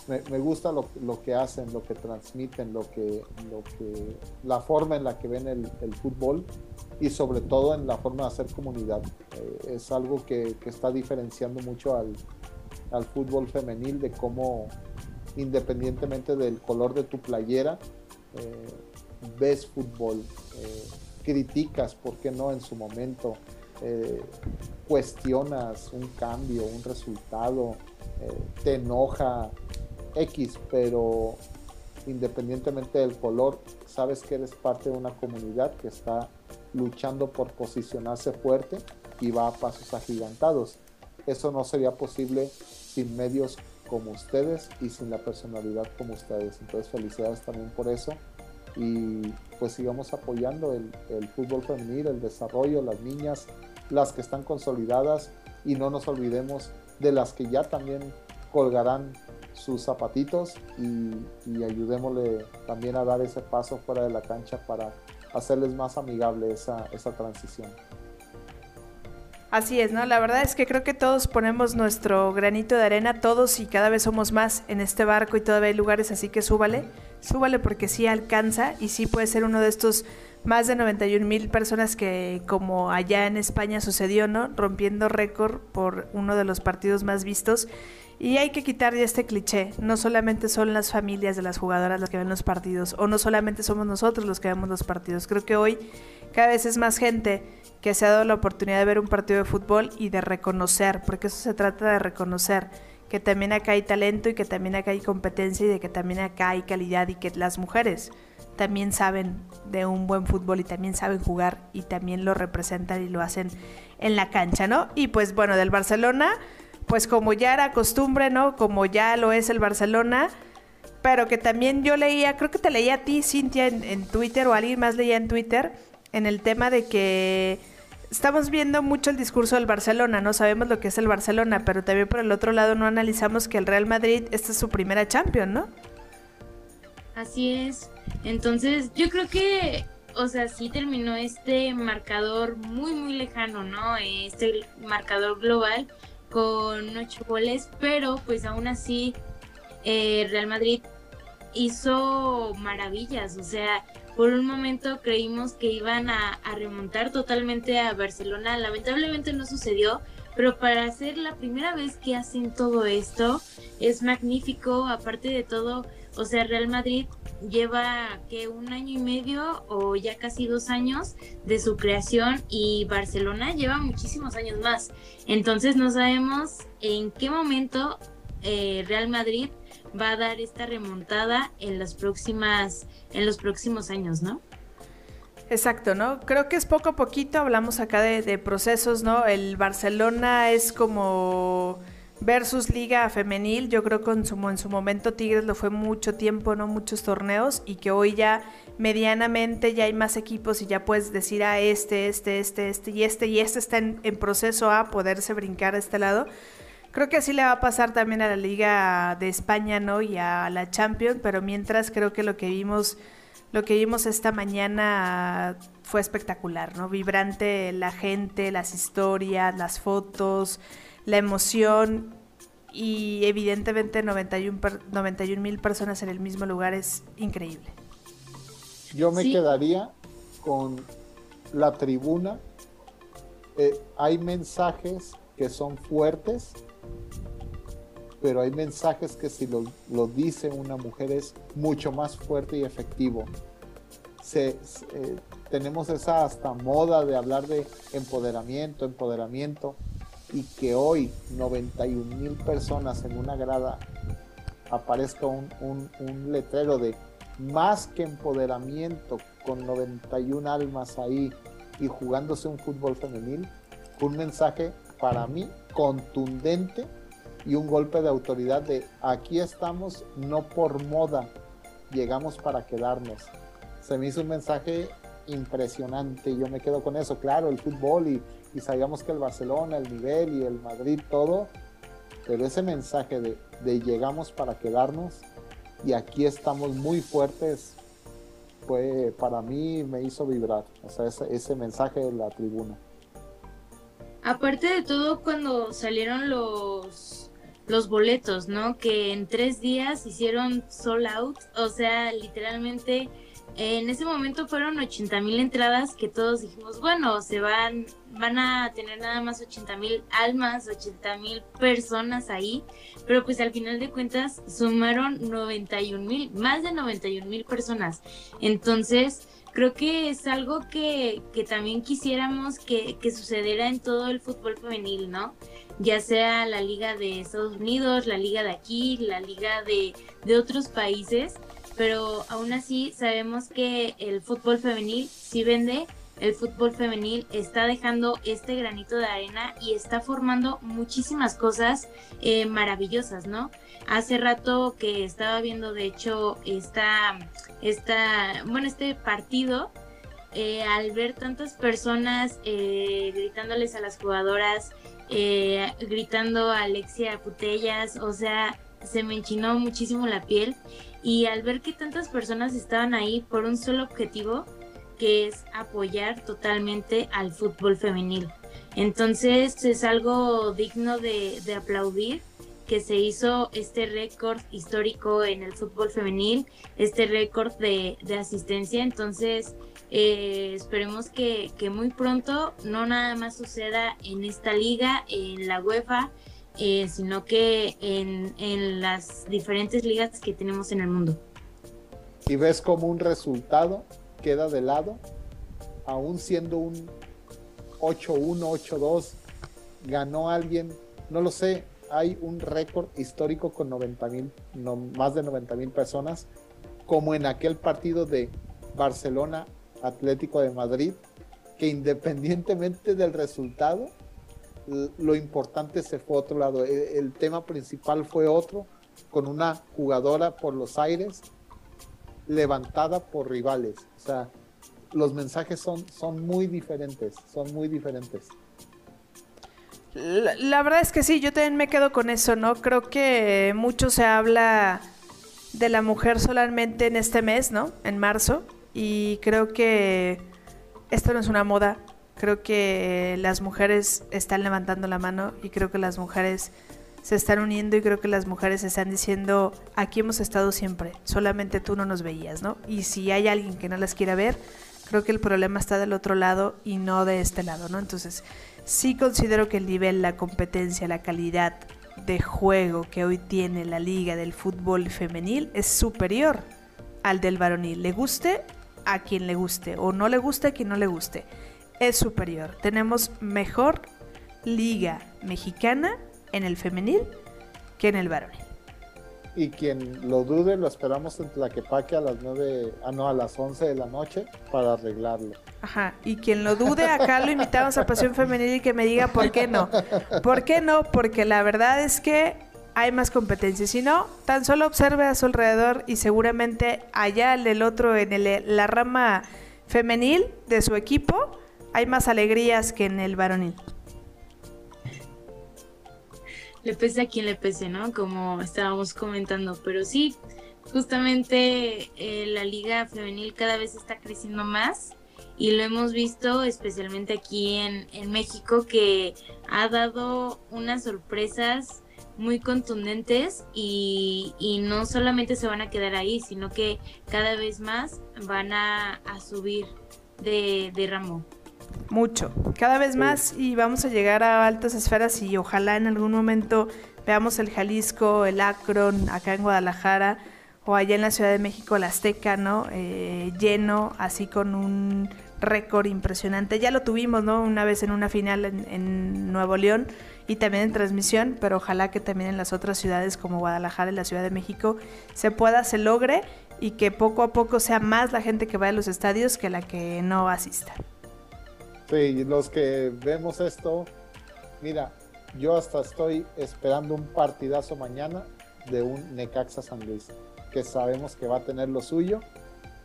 me, gusta lo, lo, que hacen, lo que transmiten, lo que, lo que, la forma en la que ven el, el fútbol y sobre todo en la forma de hacer comunidad. Eh, es algo que, que, está diferenciando mucho al, al fútbol femenil de cómo independientemente del color de tu playera, eh, ves fútbol, eh, criticas, ¿por qué no en su momento? Eh, cuestionas un cambio, un resultado, te enoja X, pero independientemente del color, sabes que eres parte de una comunidad que está luchando por posicionarse fuerte y va a pasos agigantados. Eso no sería posible sin medios como ustedes y sin la personalidad como ustedes. Entonces felicidades también por eso y pues sigamos apoyando el, fútbol femenil, el desarrollo, las niñas, las que están consolidadas y no nos olvidemos de las que ya también colgarán sus zapatitos y, y ayudémosle también a dar ese paso fuera de la cancha para hacerles más amigable esa, esa transición. Así es, ¿no? La verdad es que creo que todos ponemos nuestro granito de arena, todos y cada vez somos más en este barco y todavía hay lugares, así que súbale, súbale porque sí alcanza y sí puede ser uno de estos más de 91 mil personas que como allá en España sucedió, ¿no? Rompiendo récord por uno de los partidos más vistos. Y hay que quitar ya este cliché. No solamente son las familias de las jugadoras las que ven los partidos, o no solamente somos nosotros los que vemos los partidos. Creo que hoy cada vez es más gente que se ha dado la oportunidad de ver un partido de fútbol y de reconocer, porque eso se trata de reconocer, que también acá hay talento y que también acá hay competencia y de que también acá hay calidad y que las mujeres también saben de un buen fútbol y también saben jugar y también lo representan y lo hacen en la cancha, ¿no? Y pues bueno, del Barcelona, pues como ya era costumbre, ¿no? Como ya lo es el Barcelona, pero que también yo leía, creo que te leía a ti, Cintia, en, Twitter o alguien más leía en Twitter, en el tema de que estamos viendo mucho el discurso del Barcelona, no sabemos lo que es el Barcelona, pero también por el otro lado no analizamos que el Real Madrid esta es su primera Champions, ¿no? Así es. Entonces, yo creo que, o sea, sí terminó este marcador muy, muy lejano, ¿no? Este marcador global con ocho goles, pero pues aún así eh, Real Madrid hizo maravillas, o sea, por un momento creímos que iban a, remontar totalmente a Barcelona. Lamentablemente no sucedió, pero para ser la primera vez que hacen todo esto es magnífico. Aparte de todo, o sea, Real Madrid lleva que un año y medio o ya casi dos años de su creación y Barcelona lleva muchísimos años más. Entonces no sabemos en qué momento eh, Real Madrid va a dar esta remontada en las próximas, en los próximos años, ¿no? Exacto, ¿no? Creo que es poco a poquito, hablamos acá de, procesos, ¿no? El Barcelona es como versus liga femenil, yo creo que en su, en su momento Tigres lo fue mucho tiempo, no muchos torneos, y que hoy ya medianamente ya hay más equipos y ya puedes decir a ah, este, este, este, este y este, y este está en, en proceso a poderse brincar a este lado. Creo que así le va a pasar también a la Liga de España, ¿no? Y a la Champions, pero mientras creo que lo que vimos, lo que vimos esta mañana fue espectacular, ¿no? Vibrante la gente, las historias, las fotos, la emoción y evidentemente 91 mil personas en el mismo lugar es increíble. Yo me quedaría con la tribuna. Eh, hay mensajes que son fuertes, pero hay mensajes que si lo, dice una mujer es mucho más fuerte y efectivo. Se, eh, tenemos esa hasta moda de hablar de empoderamiento, empoderamiento, y que hoy 91 mil personas en una grada aparezca un, un, letrero de más que empoderamiento con 91 almas ahí y jugándose un fútbol femenil, un mensaje para mí contundente y un golpe de autoridad de aquí estamos no por moda, llegamos para quedarnos. Se me hizo un mensaje impresionante yo me quedo con eso. Claro, el fútbol y, y sabíamos que el Barcelona, el nivel y el Madrid, todo, pero ese mensaje de, llegamos para quedarnos y aquí estamos muy fuertes fue para mí me hizo vibrar, o sea, ese, ese mensaje de la tribuna. Aparte de todo, cuando salieron los los boletos, ¿no? Que en tres días hicieron sold out, o sea, literalmente en ese momento fueron 80 mil entradas que todos dijimos, bueno, se van, van a tener nada más 80 mil almas, 80 mil personas ahí, pero pues al final de cuentas sumaron 91 mil, más de 91 mil personas. Entonces, creo que es algo que, que también quisiéramos que, que sucediera en todo el fútbol femenil, ¿no? ya sea la liga de Estados Unidos, la liga de aquí, la liga de, otros países, pero aún así sabemos que el fútbol femenil sí vende, el fútbol femenil está dejando este granito de arena y está formando muchísimas cosas eh, maravillosas, ¿no? Hace rato que estaba viendo, de hecho, esta, esta bueno, este partido, eh, al ver tantas personas eh, gritándoles a las jugadoras, eh, gritando a Alexia Putellas, o sea, se me enchinó muchísimo la piel y al ver que tantas personas estaban ahí por un solo objetivo, que es apoyar totalmente al fútbol femenil. Entonces es algo digno de, aplaudir que se hizo este récord histórico en el fútbol femenil, este récord de, de asistencia. Entonces, eh, esperemos que, muy pronto no nada más suceda en esta liga, en la UEFA, eh, sino que en, las diferentes ligas que tenemos en el mundo. Y ves como un resultado queda de lado, aún siendo un 8-1, 8-2, ganó alguien, no lo sé, hay un récord histórico con 90 mil, no, más de 90 mil personas, como en aquel partido de Barcelona Atlético de Madrid, que independientemente del resultado, lo importante se fue a otro lado. E, el, tema principal fue otro, con una jugadora por los aires, levantada por rivales. O sea, los mensajes son, son muy diferentes, son muy diferentes. La, la, verdad es que sí, yo también me quedo con eso, ¿no? Creo que mucho se habla de la mujer solamente en este mes, ¿no? En marzo. Y creo que esto no es una moda. Creo que las mujeres están levantando la mano y creo que las mujeres se están uniendo y creo que las mujeres están diciendo, aquí hemos estado siempre, solamente tú no nos veías, ¿no? Y si hay alguien que no las quiera ver, creo que el problema está del otro lado y no de este lado, ¿no? Entonces, sí considero que el nivel, la competencia, la calidad de juego que hoy tiene la liga del fútbol femenil es superior al del varonil. Le guste a quien le guste o no le guste a quien no le guste. Es superior. Tenemos mejor liga mexicana en el femenil que en el varonil. Y quien lo dude, lo esperamos en Tlaquepaque a las 9, ah no, a las 11 de la noche para arreglarlo. Ajá, y quien lo dude, acá lo invitamos a Pasión Femenil y que me diga por qué no. ¿Por qué no? Porque la verdad es que hay más competencia. Si no, tan solo observe a su alrededor y seguramente allá el otro, en el, la rama femenil de su equipo, hay más alegrías que en el varonil le pese a quien le pese, ¿no? Como estábamos comentando, pero sí, justamente eh, la liga femenil cada vez está creciendo más y lo hemos visto especialmente aquí en, en México que ha dado unas sorpresas muy contundentes y, no solamente se van a quedar ahí, sino que cada vez más van a, subir de ramo mucho, cada vez más y vamos a llegar a altas esferas y ojalá en algún momento veamos el Jalisco, el Akron, acá en Guadalajara o allá en la Ciudad de México, el Azteca, ¿no? Eh, lleno, así con un récord impresionante. Ya lo tuvimos, ¿no? Una vez en una final en, en, Nuevo León y también en transmisión, pero ojalá que también en las otras ciudades como Guadalajara y la Ciudad de México se pueda, se logre y que poco a poco sea más la gente que va a los estadios que la que no asista. Sí, los que vemos esto, mira, yo hasta estoy esperando un partidazo mañana de un Necaxa San Luis, que sabemos que va a tener lo suyo,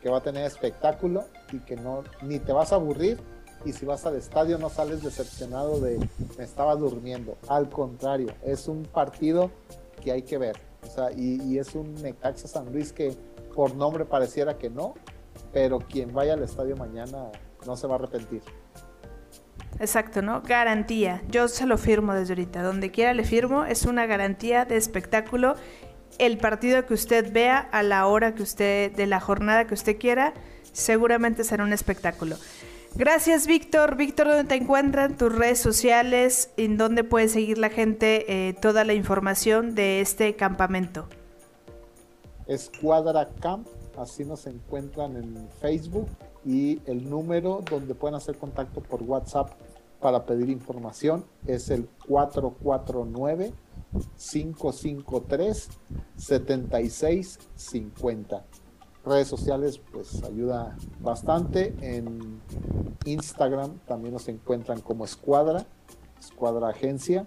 que va a tener espectáculo y que no ni te vas a aburrir y si vas al estadio no sales decepcionado de me estaba durmiendo. Al contrario, es un partido que hay que ver. O sea, y, y es un Necaxa San Luis que por nombre pareciera que no, pero quien vaya al estadio mañana no se va a arrepentir. Exacto, ¿no? Garantía. Yo se lo firmo desde ahorita. Donde quiera le firmo. Es una garantía de espectáculo. El partido que usted vea a la hora que usted, de la jornada que usted quiera, seguramente será un espectáculo. Gracias, Víctor. Víctor, ¿dónde te encuentran tus redes sociales? ¿En dónde puede seguir la gente eh, toda la información de este campamento? Escuadra Camp, así nos encuentran en Facebook y el número donde pueden hacer contacto por WhatsApp para pedir información es el 449 553 7650. Redes sociales pues ayuda bastante. En Instagram también nos encuentran como Escuadra, Escuadra Agencia.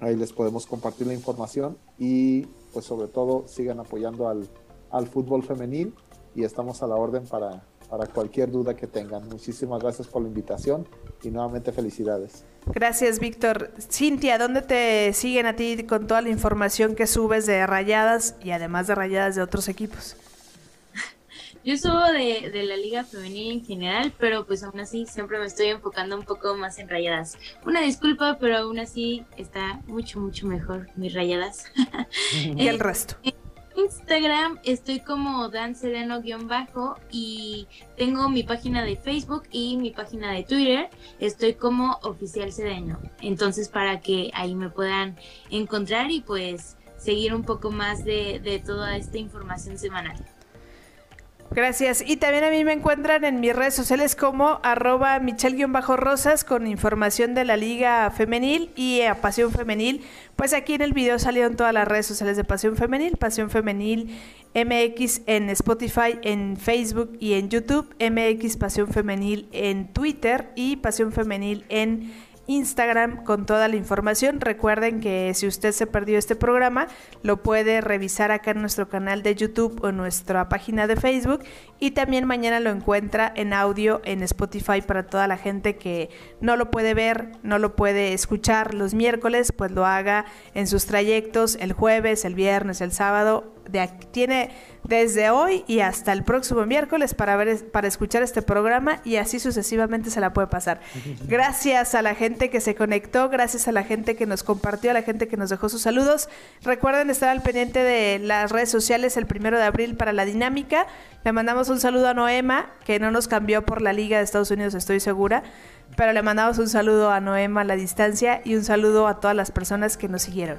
Ahí les podemos compartir la información y pues sobre todo sigan apoyando al, al fútbol femenil y estamos a la orden para para cualquier duda que tengan. Muchísimas gracias por la invitación y nuevamente felicidades. Gracias, Víctor. Cintia, ¿dónde te siguen a ti con toda la información que subes de rayadas y además de rayadas de otros equipos? Yo subo de, de, la liga femenina en general, pero pues aún así siempre me estoy enfocando un poco más en rayadas. Una disculpa, pero aún así está mucho, mucho mejor mis rayadas. y el resto. Instagram estoy como Dan bajo y tengo mi página de Facebook y mi página de Twitter. Estoy como Oficial Sedeno. Entonces para que ahí me puedan encontrar y pues seguir un poco más de, de toda esta información semanal. Gracias. Y también a mí me encuentran en mis redes sociales como arroba michel-rosas con información de la Liga Femenil y a Pasión Femenil. Pues aquí en el video salieron todas las redes sociales de Pasión Femenil, Pasión Femenil MX en Spotify, en Facebook y en YouTube, MX Pasión Femenil en Twitter y Pasión Femenil en Instagram con toda la información. Recuerden que si usted se perdió este programa, lo puede revisar acá en nuestro canal de YouTube o en nuestra página de Facebook y también mañana lo encuentra en audio en Spotify para toda la gente que no lo puede ver, no lo puede escuchar los miércoles, pues lo haga en sus trayectos el jueves, el viernes, el sábado, de, tiene desde hoy y hasta el próximo miércoles para ver para escuchar este programa y así sucesivamente se la puede pasar. Gracias a la gente que se conectó, gracias a la gente que nos compartió, a la gente que nos dejó sus saludos. Recuerden estar al pendiente de las redes sociales el primero de abril para la dinámica. Le mandamos un saludo a Noema, que no nos cambió por la Liga de Estados Unidos, estoy segura. Pero le mandamos un saludo a Noema a la distancia y un saludo a todas las personas que nos siguieron.